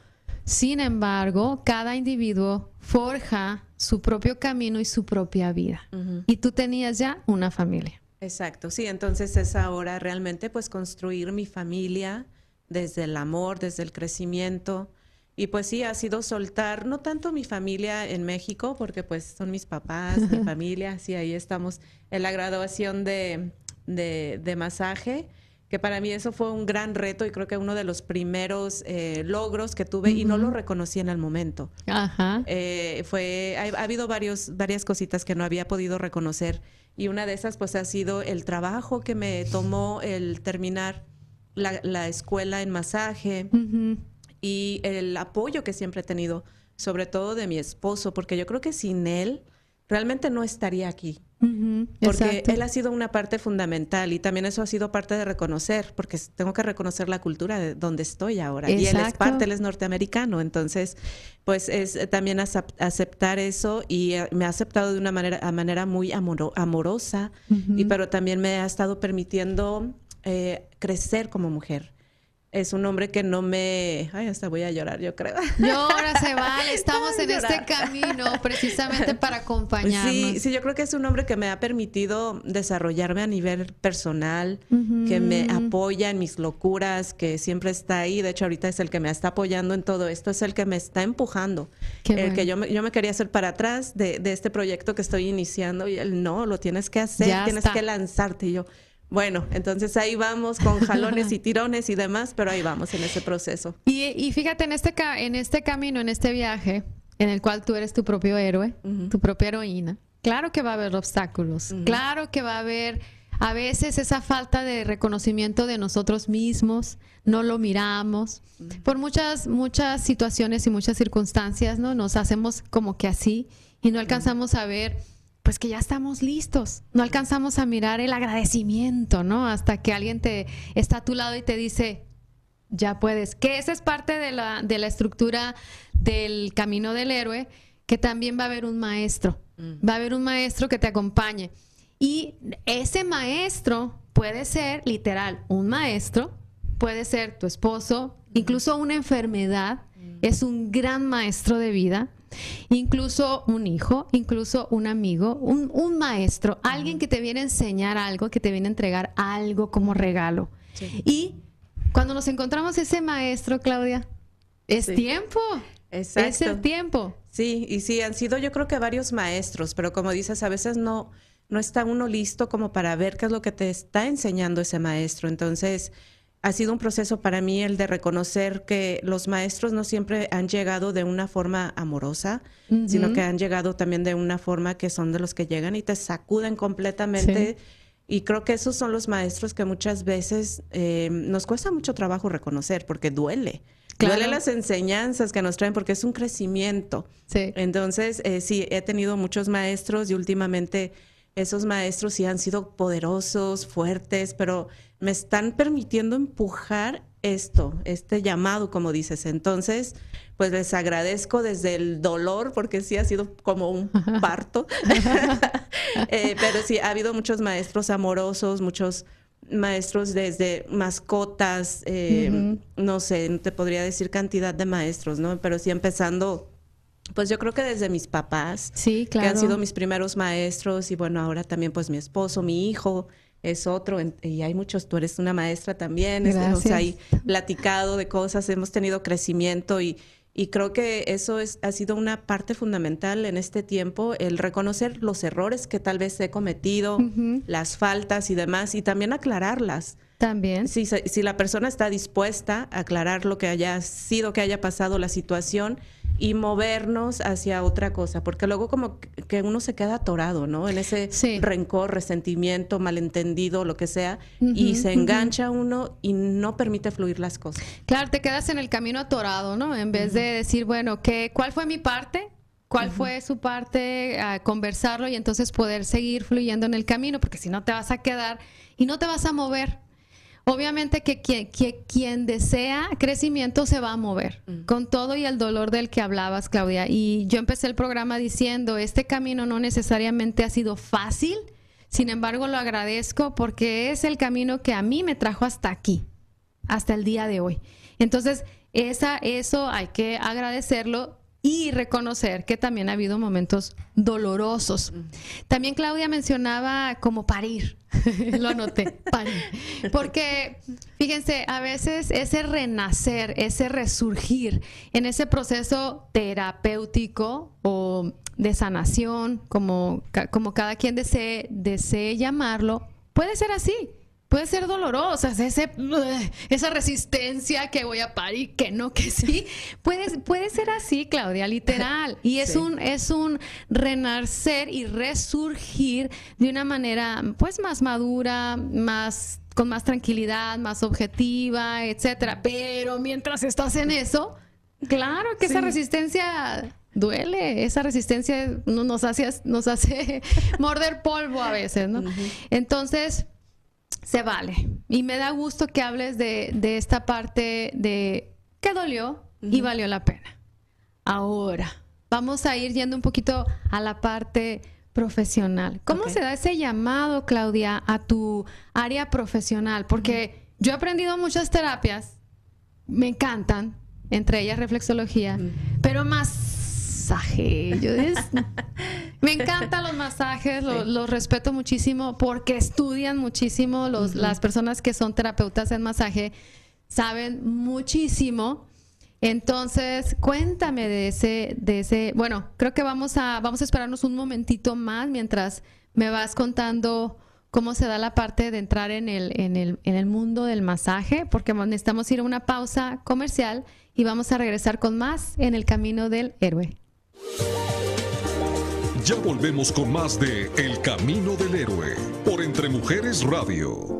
sin embargo, cada individuo forja su propio camino y su propia vida. Y tú tenías ya una familia. Exacto, sí, entonces es ahora realmente pues construir mi familia desde el amor, desde el crecimiento. Y pues sí, ha sido soltar, no tanto mi familia en México, porque pues son mis papás, mi familia, sí, ahí estamos en la graduación de, de, masaje, que para mí eso fue un gran reto y creo que uno de los primeros eh, logros que tuve y no lo reconocí en el momento. Ajá. Eh, fue, ha, ha, habido varios, varias cositas que no había podido reconocer y una de esas pues ha sido el trabajo que me tomó el terminar la, escuela en masaje y el apoyo que siempre he tenido, sobre todo de mi esposo, porque yo creo que sin él realmente no estaría aquí. Porque él ha sido una parte fundamental y también eso ha sido parte de reconocer, porque tengo que reconocer la cultura de donde estoy ahora. Y él es parte, él es norteamericano, entonces pues es también aceptar eso y eh, me ha aceptado de una manera, manera muy amorosa, y, pero también me ha estado permitiendo eh, crecer como mujer es un hombre que no me... Ay, hasta voy a llorar, yo creo. Llora, se vale. Estamos en este camino precisamente para acompañarnos. Sí, sí, yo creo que es un hombre que me ha permitido desarrollarme a nivel personal, que me apoya en mis locuras, que siempre está ahí. De hecho, ahorita es el que me está apoyando en todo esto, es el que me está empujando. el que yo me, yo me quería hacer para atrás de, de, este proyecto que estoy iniciando y él, no, lo tienes que hacer, tienes que lanzarte. Y yo, bueno, entonces ahí vamos con jalones y tirones y demás, pero ahí vamos en ese proceso. Y, fíjate, en este, en este camino, en este viaje, en el cual tú eres tu propio héroe, tu propia heroína, Claro que va a haber obstáculos, claro que va a haber a veces esa falta de reconocimiento de nosotros mismos, no lo miramos. Por muchas, muchas situaciones y muchas circunstancias, ¿no? Nos hacemos como que así y no alcanzamos a ver pues que ya estamos listos. No alcanzamos a mirar el agradecimiento, ¿no? Hasta que alguien te está a tu lado y te dice, ya puedes. Que esa es parte de la, de la estructura del camino del héroe, que también va a haber un maestro. Mm. Va a haber un maestro que te acompañe. Y ese maestro puede ser, literal, un maestro, puede ser tu esposo, incluso una enfermedad, mm. es un gran maestro de vida incluso un hijo, incluso un amigo, un, maestro, alguien que te viene a enseñar algo, que te viene a entregar algo como regalo. Y cuando nos encontramos ese maestro, Claudia, es tiempo. Exacto. Es el tiempo. Sí, y sí, han sido yo creo que varios maestros, pero como dices, a veces no, no está uno listo como para ver qué es lo que te está enseñando ese maestro. Entonces, ha sido un proceso para mí el de reconocer que los maestros no siempre han llegado de una forma amorosa, sino que han llegado también de una forma que son de los que llegan y te sacuden completamente. Y creo que esos son los maestros que muchas veces eh, nos cuesta mucho trabajo reconocer porque duele. Duele las enseñanzas que nos traen porque es un crecimiento. Entonces, eh, sí, he tenido muchos maestros y últimamente esos maestros sí han sido poderosos, fuertes, pero me están permitiendo empujar esto, este llamado, como dices. Entonces, pues les agradezco desde el dolor, porque sí ha sido como un parto, eh, pero sí, ha habido muchos maestros amorosos, muchos maestros desde mascotas, eh, no sé, no te podría decir cantidad de maestros, ¿no? Pero sí empezando pues yo creo que desde mis papás, sí, claro. que han sido mis primeros maestros y bueno, ahora también pues mi esposo, mi hijo es otro y hay muchos, tú eres una maestra también, hemos ahí platicado de cosas, hemos tenido crecimiento y, y creo que eso es, ha sido una parte fundamental en este tiempo, el reconocer los errores que tal vez he cometido, las faltas y demás, y también aclararlas. También. Si, si la persona está dispuesta a aclarar lo que haya sido, que haya pasado la situación, y movernos hacia otra cosa, porque luego como que uno se queda atorado, ¿no? En ese rencor, resentimiento, malentendido, lo que sea, y se engancha uno y no permite fluir las cosas. Claro, te quedas en el camino atorado, ¿no? En vez de decir, bueno, ¿qué, ¿cuál fue mi parte? ¿Cuál fue su parte? A conversarlo y entonces poder seguir fluyendo en el camino, porque si no te vas a quedar y no te vas a mover. Obviamente que quien, desea crecimiento se va a mover, con todo y el dolor del que hablabas, Claudia. Y yo empecé el programa diciendo, este camino no necesariamente ha sido fácil, sin embargo lo agradezco porque es el camino que a mí me trajo hasta aquí, hasta el día de hoy. Entonces, esa, eso hay que agradecerlo y reconocer que también ha habido momentos dolorosos. También Claudia mencionaba como parir, lo anoté, parir, porque fíjense, a veces ese renacer, ese resurgir en ese proceso terapéutico o de sanación, como, como cada quien desee, desee llamarlo, puede ser así puede ser dolorosa, ese, esa resistencia que voy a parir, que no, que sí. Puede, puede ser así, Claudia, literal. Y es, un, es un renacer y resurgir de una manera pues más madura, más con más tranquilidad, más objetiva, etcétera. Pero mientras estás en eso, claro que esa resistencia duele, esa resistencia nos hace, nos hace morder polvo a veces, ¿no? Entonces, se vale. Y me da gusto que hables de, esta parte de que dolió y valió la pena. Ahora, vamos a ir yendo un poquito a la parte profesional. ¿Cómo se da ese llamado, Claudia, a tu área profesional? Porque yo he aprendido muchas terapias, me encantan, entre ellas reflexología, pero más yo me encantan los masajes, los, respeto muchísimo porque estudian muchísimo. Los, Las personas que son terapeutas en masaje saben muchísimo. Entonces, cuéntame de ese, de ese, bueno, creo que vamos a, vamos a esperarnos un momentito más mientras me vas contando cómo se da la parte de entrar en el, en el, en el mundo del masaje, porque necesitamos ir a una pausa comercial y vamos a regresar con más en el camino del héroe. Ya volvemos con más de El Camino del Héroe por Entre Mujeres Radio.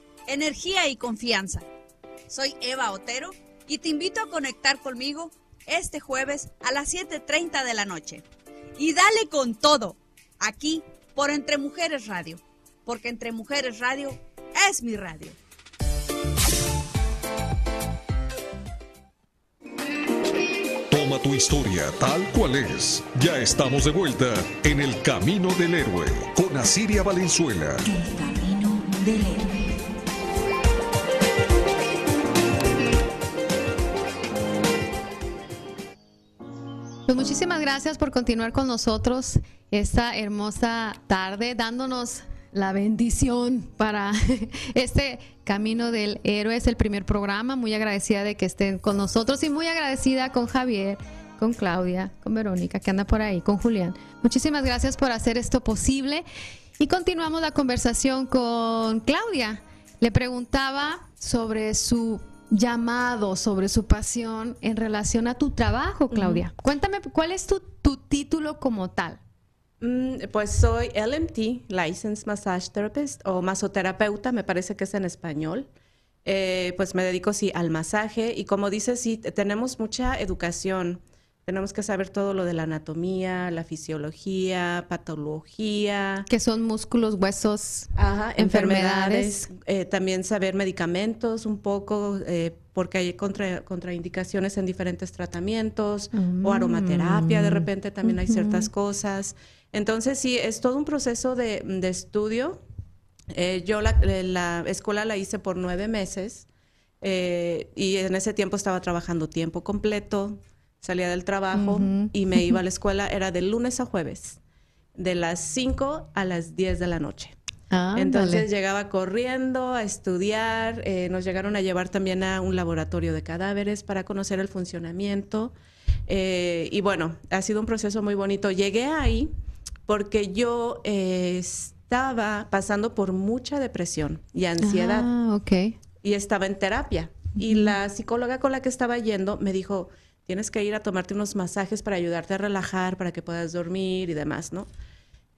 energía y confianza. Soy Eva Otero y te invito a conectar conmigo este jueves a las 7.30 de la noche. Y dale con todo, aquí por Entre Mujeres Radio, porque Entre Mujeres Radio es mi radio. Toma tu historia tal cual es. Ya estamos de vuelta en el Camino del Héroe con Asiria Valenzuela. El camino del héroe. Pues muchísimas gracias por continuar con nosotros esta hermosa tarde, dándonos la bendición para este Camino del Héroe. Es el primer programa. Muy agradecida de que estén con nosotros y muy agradecida con Javier, con Claudia, con Verónica, que anda por ahí, con Julián. Muchísimas gracias por hacer esto posible. Y continuamos la conversación con Claudia. Le preguntaba sobre su llamado, sobre su pasión en relación a tu trabajo, Claudia. Cuéntame, ¿cuál es tu, título como tal? Mm, pues soy LMT, Licensed Massage Therapist o masoterapeuta, me parece que es en español. Eh, pues me dedico sí al masaje y como dices, sí, tenemos mucha educación tenemos que saber todo lo de la anatomía, la fisiología, patología. Que son músculos, huesos, enfermedades. Eh, también saber medicamentos un poco, eh, porque hay contraindicaciones en diferentes tratamientos, o mm. aromaterapia, de repente también hay ciertas cosas. Entonces, sí, es todo un proceso de, estudio. Eh, yo la, la, escuela la hice por nueve meses. y en ese tiempo estaba trabajando tiempo completo, salía del trabajo y me iba a la escuela, era de lunes a jueves, de las 5 a las 10 de la noche. Entonces llegaba corriendo a estudiar, eh, nos llegaron a llevar también a un laboratorio de cadáveres para conocer el funcionamiento. Eh, y bueno, ha sido un proceso muy bonito. Llegué ahí porque yo eh, estaba pasando por mucha depresión y ansiedad. Ah, y estaba en terapia. Y la psicóloga con la que estaba yendo me dijo, tienes que ir a tomarte unos masajes para ayudarte a relajar, para que puedas dormir y demás, ¿no?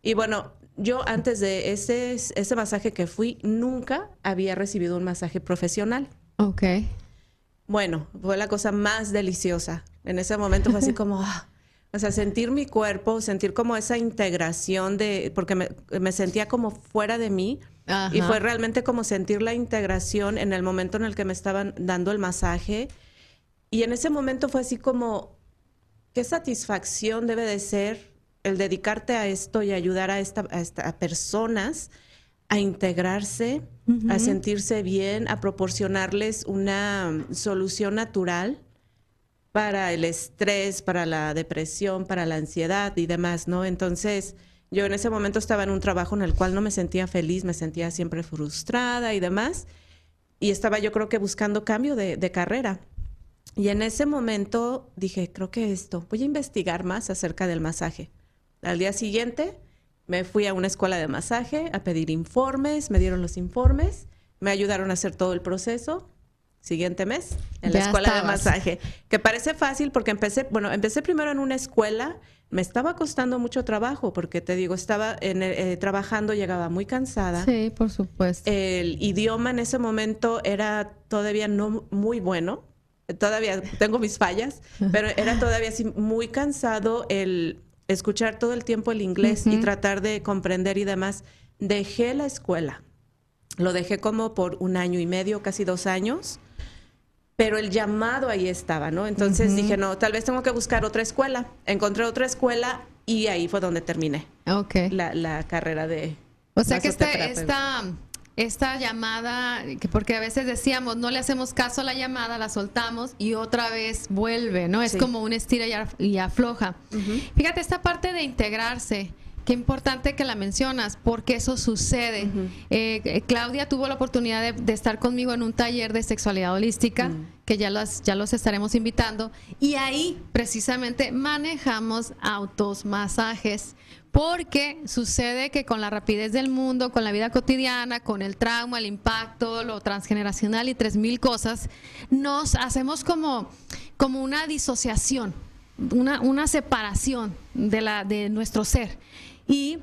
Y bueno, yo antes de ese, ese masaje que fui, nunca había recibido un masaje profesional. Ok. Bueno, fue la cosa más deliciosa. En ese momento fue así como, ah, o sea, sentir mi cuerpo, sentir como esa integración de, porque me, me sentía como fuera de mí. Y fue realmente como sentir la integración en el momento en el que me estaban dando el masaje y en ese momento fue así como, qué satisfacción debe de ser el dedicarte a esto y ayudar a, esta, a, personas a integrarse, a sentirse bien, a proporcionarles una solución natural para el estrés, para la depresión, para la ansiedad y demás, ¿no? Entonces, yo en ese momento estaba en un trabajo en el cual no me sentía feliz, me sentía siempre frustrada y demás, y estaba yo creo que buscando cambio de, de carrera. Y en ese momento dije, creo que esto, voy a investigar más acerca del masaje. Al día siguiente me fui a una escuela de masaje a pedir informes, me dieron los informes, me ayudaron a hacer todo el proceso. Siguiente mes, en la escuela de masaje. Que parece fácil porque empecé, bueno, empecé primero en una escuela, me estaba costando mucho trabajo porque te digo, estaba en, eh, trabajando, llegaba muy cansada. Sí, por supuesto. El idioma en ese momento era todavía no muy bueno todavía tengo mis fallas, pero era todavía así muy cansado el escuchar todo el tiempo el inglés y tratar de comprender y demás. Dejé la escuela. Lo dejé como por un año y medio, casi dos años, pero el llamado ahí estaba, ¿no? Entonces dije, no, tal vez tengo que buscar otra escuela. Encontré otra escuela y ahí fue donde terminé okay. la, carrera de... O sea que esta, esta esta llamada, que porque a veces decíamos, no le hacemos caso a la llamada, la soltamos y otra vez vuelve, ¿no? Es como un estira y, afloja. Fíjate, esta parte de integrarse, Qué importante que la mencionas, porque eso sucede. Eh, Claudia tuvo la oportunidad de, estar conmigo en un taller de sexualidad holística, que ya los, ya los estaremos invitando, y ahí precisamente manejamos autos, masajes, porque sucede que con la rapidez del mundo, con la vida cotidiana, con el trauma, el impacto, lo transgeneracional y tres mil cosas, nos hacemos como, como una disociación, una, una separación de, la, de nuestro ser. Y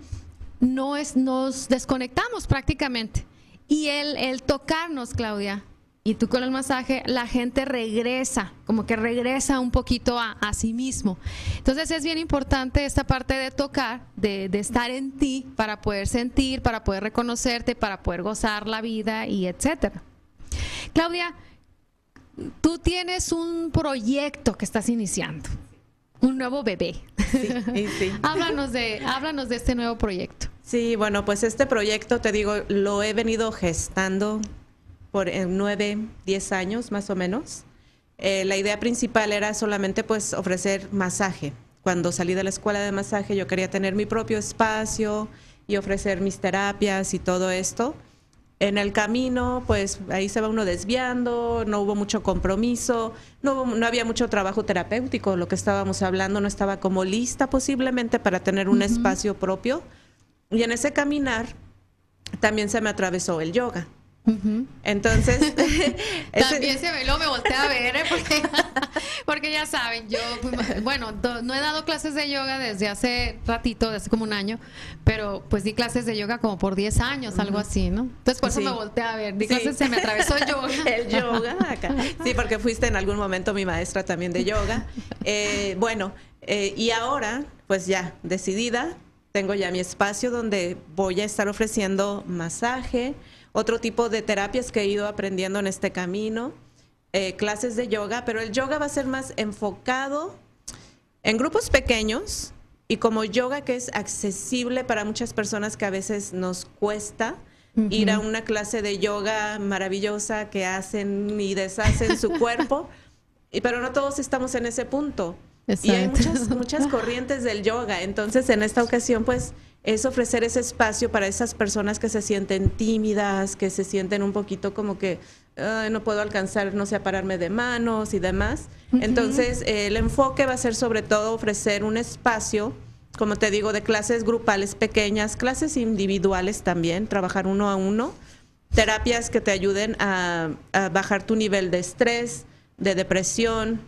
no es, nos desconectamos prácticamente. Y el, el tocarnos, Claudia, y tú con el masaje, la gente regresa, como que regresa un poquito a, sí mismo. Entonces es bien importante esta parte de tocar, de, estar en ti para poder sentir, para poder reconocerte, para poder gozar la vida y etcétera. Claudia, tú tienes un proyecto que estás iniciando, un nuevo bebé. Sí, sí. háblanos, de, háblanos de este nuevo proyecto. Sí, bueno, pues este proyecto, te digo, lo he venido gestando por eh, nueve, diez años más o menos. Eh, la idea principal era solamente pues ofrecer masaje. Cuando salí de la escuela de masaje yo quería tener mi propio espacio y ofrecer mis terapias y todo esto. En el camino, pues ahí se va uno desviando, no hubo mucho compromiso, no, no había mucho trabajo terapéutico, lo que estábamos hablando no estaba como lista posiblemente para tener un espacio propio. Y en ese caminar también se me atravesó el yoga. Entonces, también se me, lo me volteé a ver, ¿eh? porque, ya saben, yo, bueno, no he dado clases de yoga desde hace ratito, desde como un año, pero pues di clases de yoga como por 10 años, algo así, ¿no? Entonces por eso me volteé a ver, di clases, se me atravesó el yoga. El yoga acá. Sí, porque fuiste en algún momento mi maestra también de yoga. Eh, bueno, eh, y ahora, pues ya, decidida, tengo ya mi espacio donde voy a estar ofreciendo masaje, otro tipo de terapias que he ido aprendiendo en este camino, eh, clases de yoga, pero el yoga va a ser más enfocado en grupos pequeños y como yoga que es accesible para muchas personas que a veces nos cuesta. Ir a una clase de yoga maravillosa que hacen y deshacen su cuerpo, y, pero no todos estamos en ese punto. Y hay muchas, muchas corrientes del yoga. Entonces, en esta ocasión, pues, es ofrecer ese espacio para esas personas que se sienten tímidas, que se sienten un poquito como que no puedo alcanzar, no sé, a pararme de manos y demás. Entonces, el enfoque va a ser sobre todo ofrecer un espacio, como te digo, de clases grupales pequeñas, clases individuales también, trabajar uno a uno, terapias que te ayuden a bajar tu nivel de estrés, de depresión,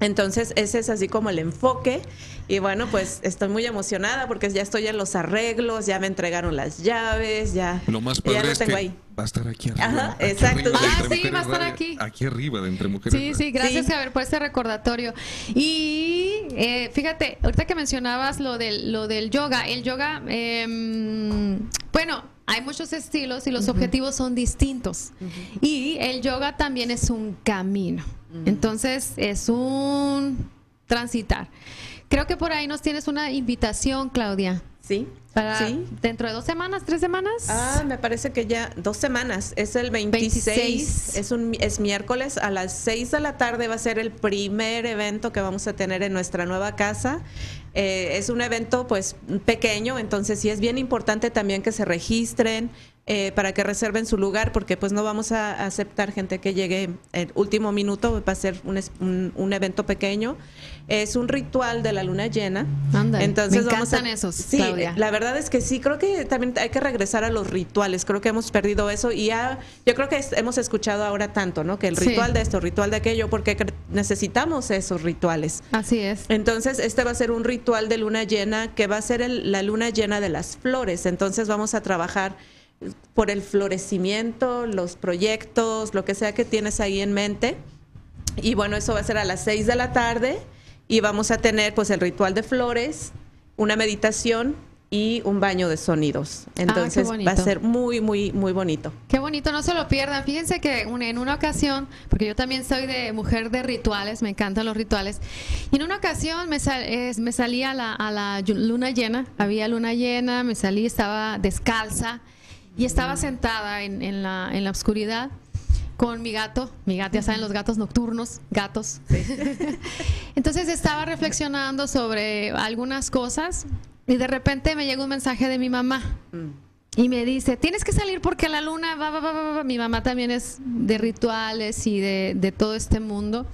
entonces, ese es así como el enfoque. Y bueno, pues estoy muy emocionada porque ya estoy en los arreglos, ya me entregaron las llaves, ya, lo más padre ya lo tengo ahí. Va a estar aquí arriba. Ajá, exacto. ah, sí, va a estar aquí. Aquí arriba de Entre Mujeres. Sí, sí, gracias a ver por ese recordatorio. Y eh, fíjate, ahorita que mencionabas lo del, lo del yoga, el yoga, eh, bueno, hay muchos estilos y los objetivos son distintos. Y el yoga también es un camino. Entonces es un transitar. Creo que por ahí nos tienes una invitación, Claudia. Sí. Para dentro de dos semanas, tres semanas. Ah, me parece que ya dos semanas. Es el 26. Es un es miércoles a las 6 de la tarde va a ser el primer evento que vamos a tener en nuestra nueva casa. Eh, es un evento pues pequeño, entonces sí es bien importante también que se registren. Eh, para que reserven su lugar, porque pues no vamos a aceptar gente que llegue el último minuto, va a ser un, un, evento pequeño. Es un ritual de la luna llena. Entonces me encantan esos, sí, la verdad es que sí, creo que también hay que regresar a los rituales, creo que hemos perdido eso y ya, yo creo que hemos escuchado ahora tanto, ¿no? Que el ritual de esto, ritual de aquello, porque necesitamos esos rituales. Así es. Entonces, este va a ser un ritual de luna llena que va a ser la luna llena de las flores, entonces vamos a trabajar por el florecimiento, los proyectos, lo que sea que tienes ahí en mente. Y bueno, eso va a ser a las 6 de la tarde y vamos a tener pues el ritual de flores, una meditación y un baño de sonidos. Ah, Entonces va a ser muy, muy, muy bonito. Qué bonito, no se lo pierdan. Fíjense que en una ocasión, porque yo también soy de mujer de rituales, me encantan los rituales, y en una ocasión me, me salí a la, a la luna llena, había luna llena, me salí, estaba descalza y estaba sentada en, la, en la oscuridad con mi gato, mi gato, ya saben, los gatos nocturnos, gatos. Entonces estaba reflexionando sobre algunas cosas y de repente me llegó un mensaje de mi mamá. Mm. Y me dice, tienes que salir porque la luna va, va, va, va. Mi mamá también es de rituales y de, de todo este mundo.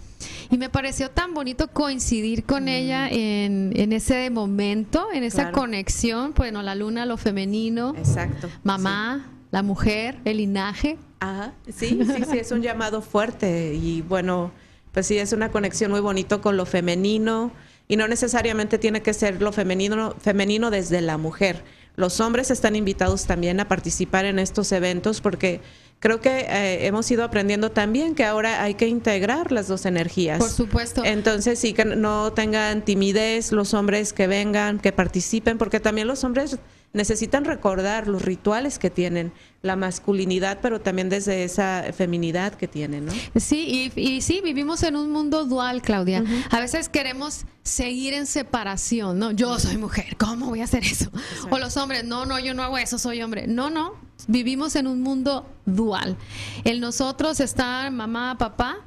Y me pareció tan bonito coincidir con mm. ella en, en, ese momento, en esa conexión. Bueno, la luna, lo femenino. Exacto. Mamá, la mujer, el linaje. Ajá, sí, sí, sí, es un llamado fuerte. Y bueno, pues sí, es una conexión muy bonito con lo femenino. Y no necesariamente tiene que ser lo femenino, femenino desde la mujer los hombres están invitados también a participar en estos eventos porque creo que eh, hemos ido aprendiendo también que ahora hay que integrar las dos energías. Por supuesto. Entonces sí que no tengan timidez los hombres que vengan, que participen, porque también los hombres necesitan recordar los rituales que tienen, la masculinidad, pero también desde esa feminidad que tienen, ¿no? Sí, y, sí, vivimos en un mundo dual, Claudia. A veces queremos seguir en separación, ¿no? Yo soy mujer, ¿cómo voy a hacer eso? O los hombres, no, no, yo no hago eso, soy hombre. No, no, vivimos en un mundo dual. En nosotros está mamá, papá,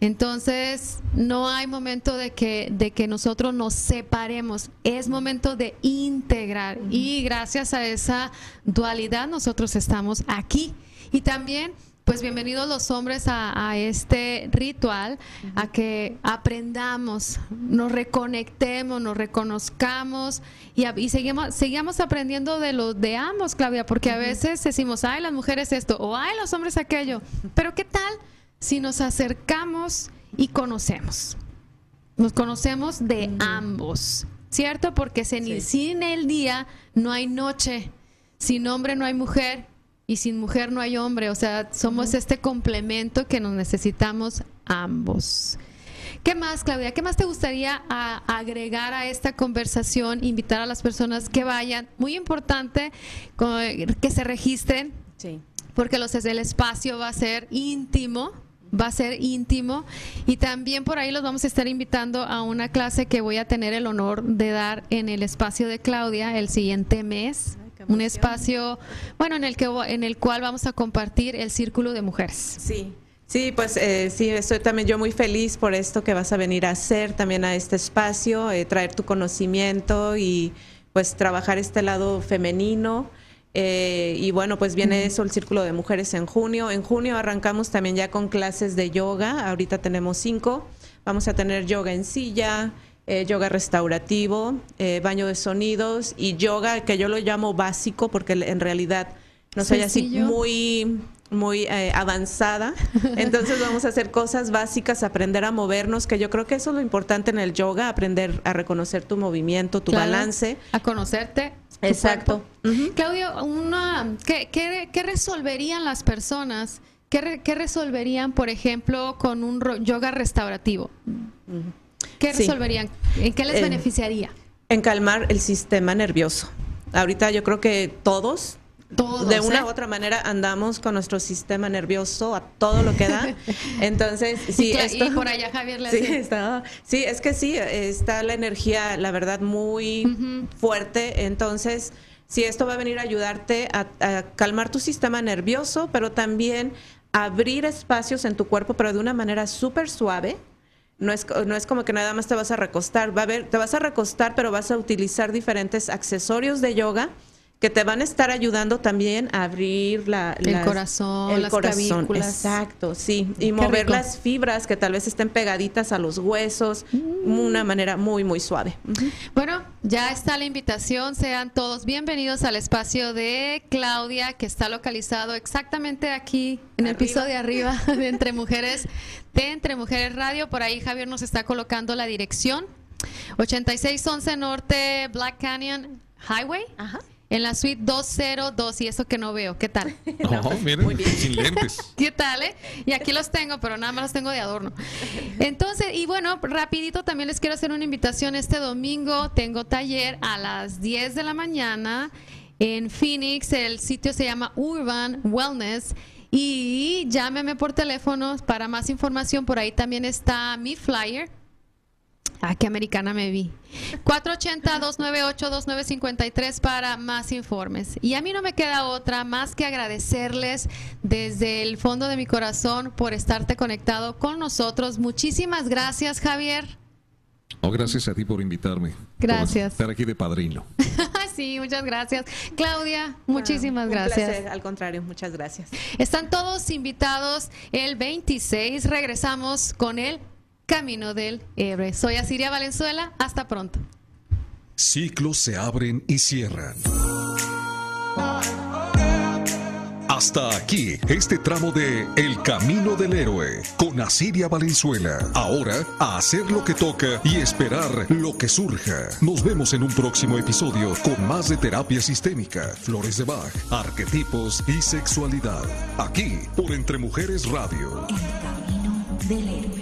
entonces no hay momento de que, de que nosotros nos separemos, es momento de integrar y gracias a esa dualidad nosotros estamos aquí. Y también pues bienvenidos los hombres a, este ritual, a que aprendamos, nos reconectemos, nos reconozcamos y, y seguimos, sigamos aprendiendo de los de ambos, Claudia, porque a veces decimos, ay, las mujeres esto, o ay, los hombres aquello. Pero ¿qué tal si nos acercamos y conocemos? Nos conocemos de ambos, ¿cierto? Porque sin el día no hay noche, sin hombre no hay mujer y sin mujer no hay hombre, o sea, somos este complemento que nos necesitamos ambos. ¿Qué más, Claudia? ¿Qué más te gustaría agregar a esta conversación? Invitar a las personas que vayan. Muy importante que se registren, sí. porque los, el espacio va a ser íntimo va a ser íntimo y también por ahí los vamos a estar invitando a una clase que voy a tener el honor de dar en el espacio de Claudia el siguiente mes un espacio, bueno, en el que en el cual vamos a compartir el círculo de mujeres. Sí. Sí, pues eh, sí, estoy también yo muy feliz por esto que vas a venir a hacer también a este espacio, eh, traer tu conocimiento y pues trabajar este lado femenino. Eh, y bueno, pues viene eso, el Círculo de Mujeres en junio. En junio arrancamos también ya con clases de yoga. Ahorita tenemos cinco. Vamos a tener yoga en silla, eh, yoga restaurativo, eh, baño de sonidos y yoga que yo lo llamo básico porque en realidad no soy así muy muy eh, avanzada. Entonces vamos a hacer cosas básicas, aprender a movernos, que yo creo que eso es lo importante en el yoga, aprender a reconocer tu movimiento, tu balance. A conocerte. Exacto. Claudio, una, ¿qué, qué, resolverían las personas? ¿Qué, ¿Qué, resolverían, por ejemplo, con un yoga restaurativo? ¿Qué resolverían? ¿En qué les beneficiaría? En calmar el sistema nervioso. Ahorita yo creo que todos, de una ¿eh? u otra manera andamos con nuestro sistema nervioso a todo lo que da. Entonces, sí, y por allá Javier le sí, está, sí, es que sí, está la energía, la verdad, muy fuerte. Entonces, sí, esto va a venir a ayudarte a, a calmar tu sistema nervioso, pero también abrir espacios en tu cuerpo, pero de una manera súper suave no es, no es como que nada más te vas a recostar, va a ver, te vas a recostar, pero vas a utilizar diferentes accesorios de yoga que te van a estar ayudando también a abrir la, el corazón, el las corazón. Exacto, sí. Y mover las fibras que tal vez estén pegaditas a los huesos, mm. una manera muy, muy suave. Bueno, ya está la invitación. Sean todos bienvenidos al espacio de Claudia, que está localizado exactamente aquí en el piso de arriba de Entre Mujeres, de Entre Mujeres Radio. Por ahí Javier nos está colocando la dirección. 8611 Norte Black Canyon Highway. Ajá en la suite 202 y eso que no veo. ¿Qué tal? No, miren, sin lentes. ¿Qué tal, eh? Y aquí los tengo, pero nada más los tengo de adorno. Entonces, y bueno, rapidito también les quiero hacer una invitación este domingo. Tengo taller a las 10 de la mañana en Phoenix. El sitio se llama Urban Wellness. Y llámeme por teléfono para más información. Por ahí también está mi flyer Ah, qué americana me vi. 480-298-2953 para más informes. Y a mí no me queda otra más que agradecerles desde el fondo de mi corazón por estarte conectado con nosotros. Muchísimas gracias, Javier. Oh, gracias a ti por invitarme. Gracias. Por estar aquí de padrino. sí, muchas gracias. Claudia, muchísimas gracias. al contrario, muchas gracias. Están todos invitados el 26. Regresamos con el Camino del Héroe. Soy Asiria Valenzuela. Hasta pronto. Ciclos se abren y cierran. Hasta aquí este tramo de El Camino del Héroe con Asiria Valenzuela. Ahora a hacer lo que toca y esperar lo que surja. Nos vemos en un próximo episodio con más de terapia sistémica, flores de Bach, arquetipos y sexualidad. Aquí por Entre Mujeres Radio. El Camino del Héroe.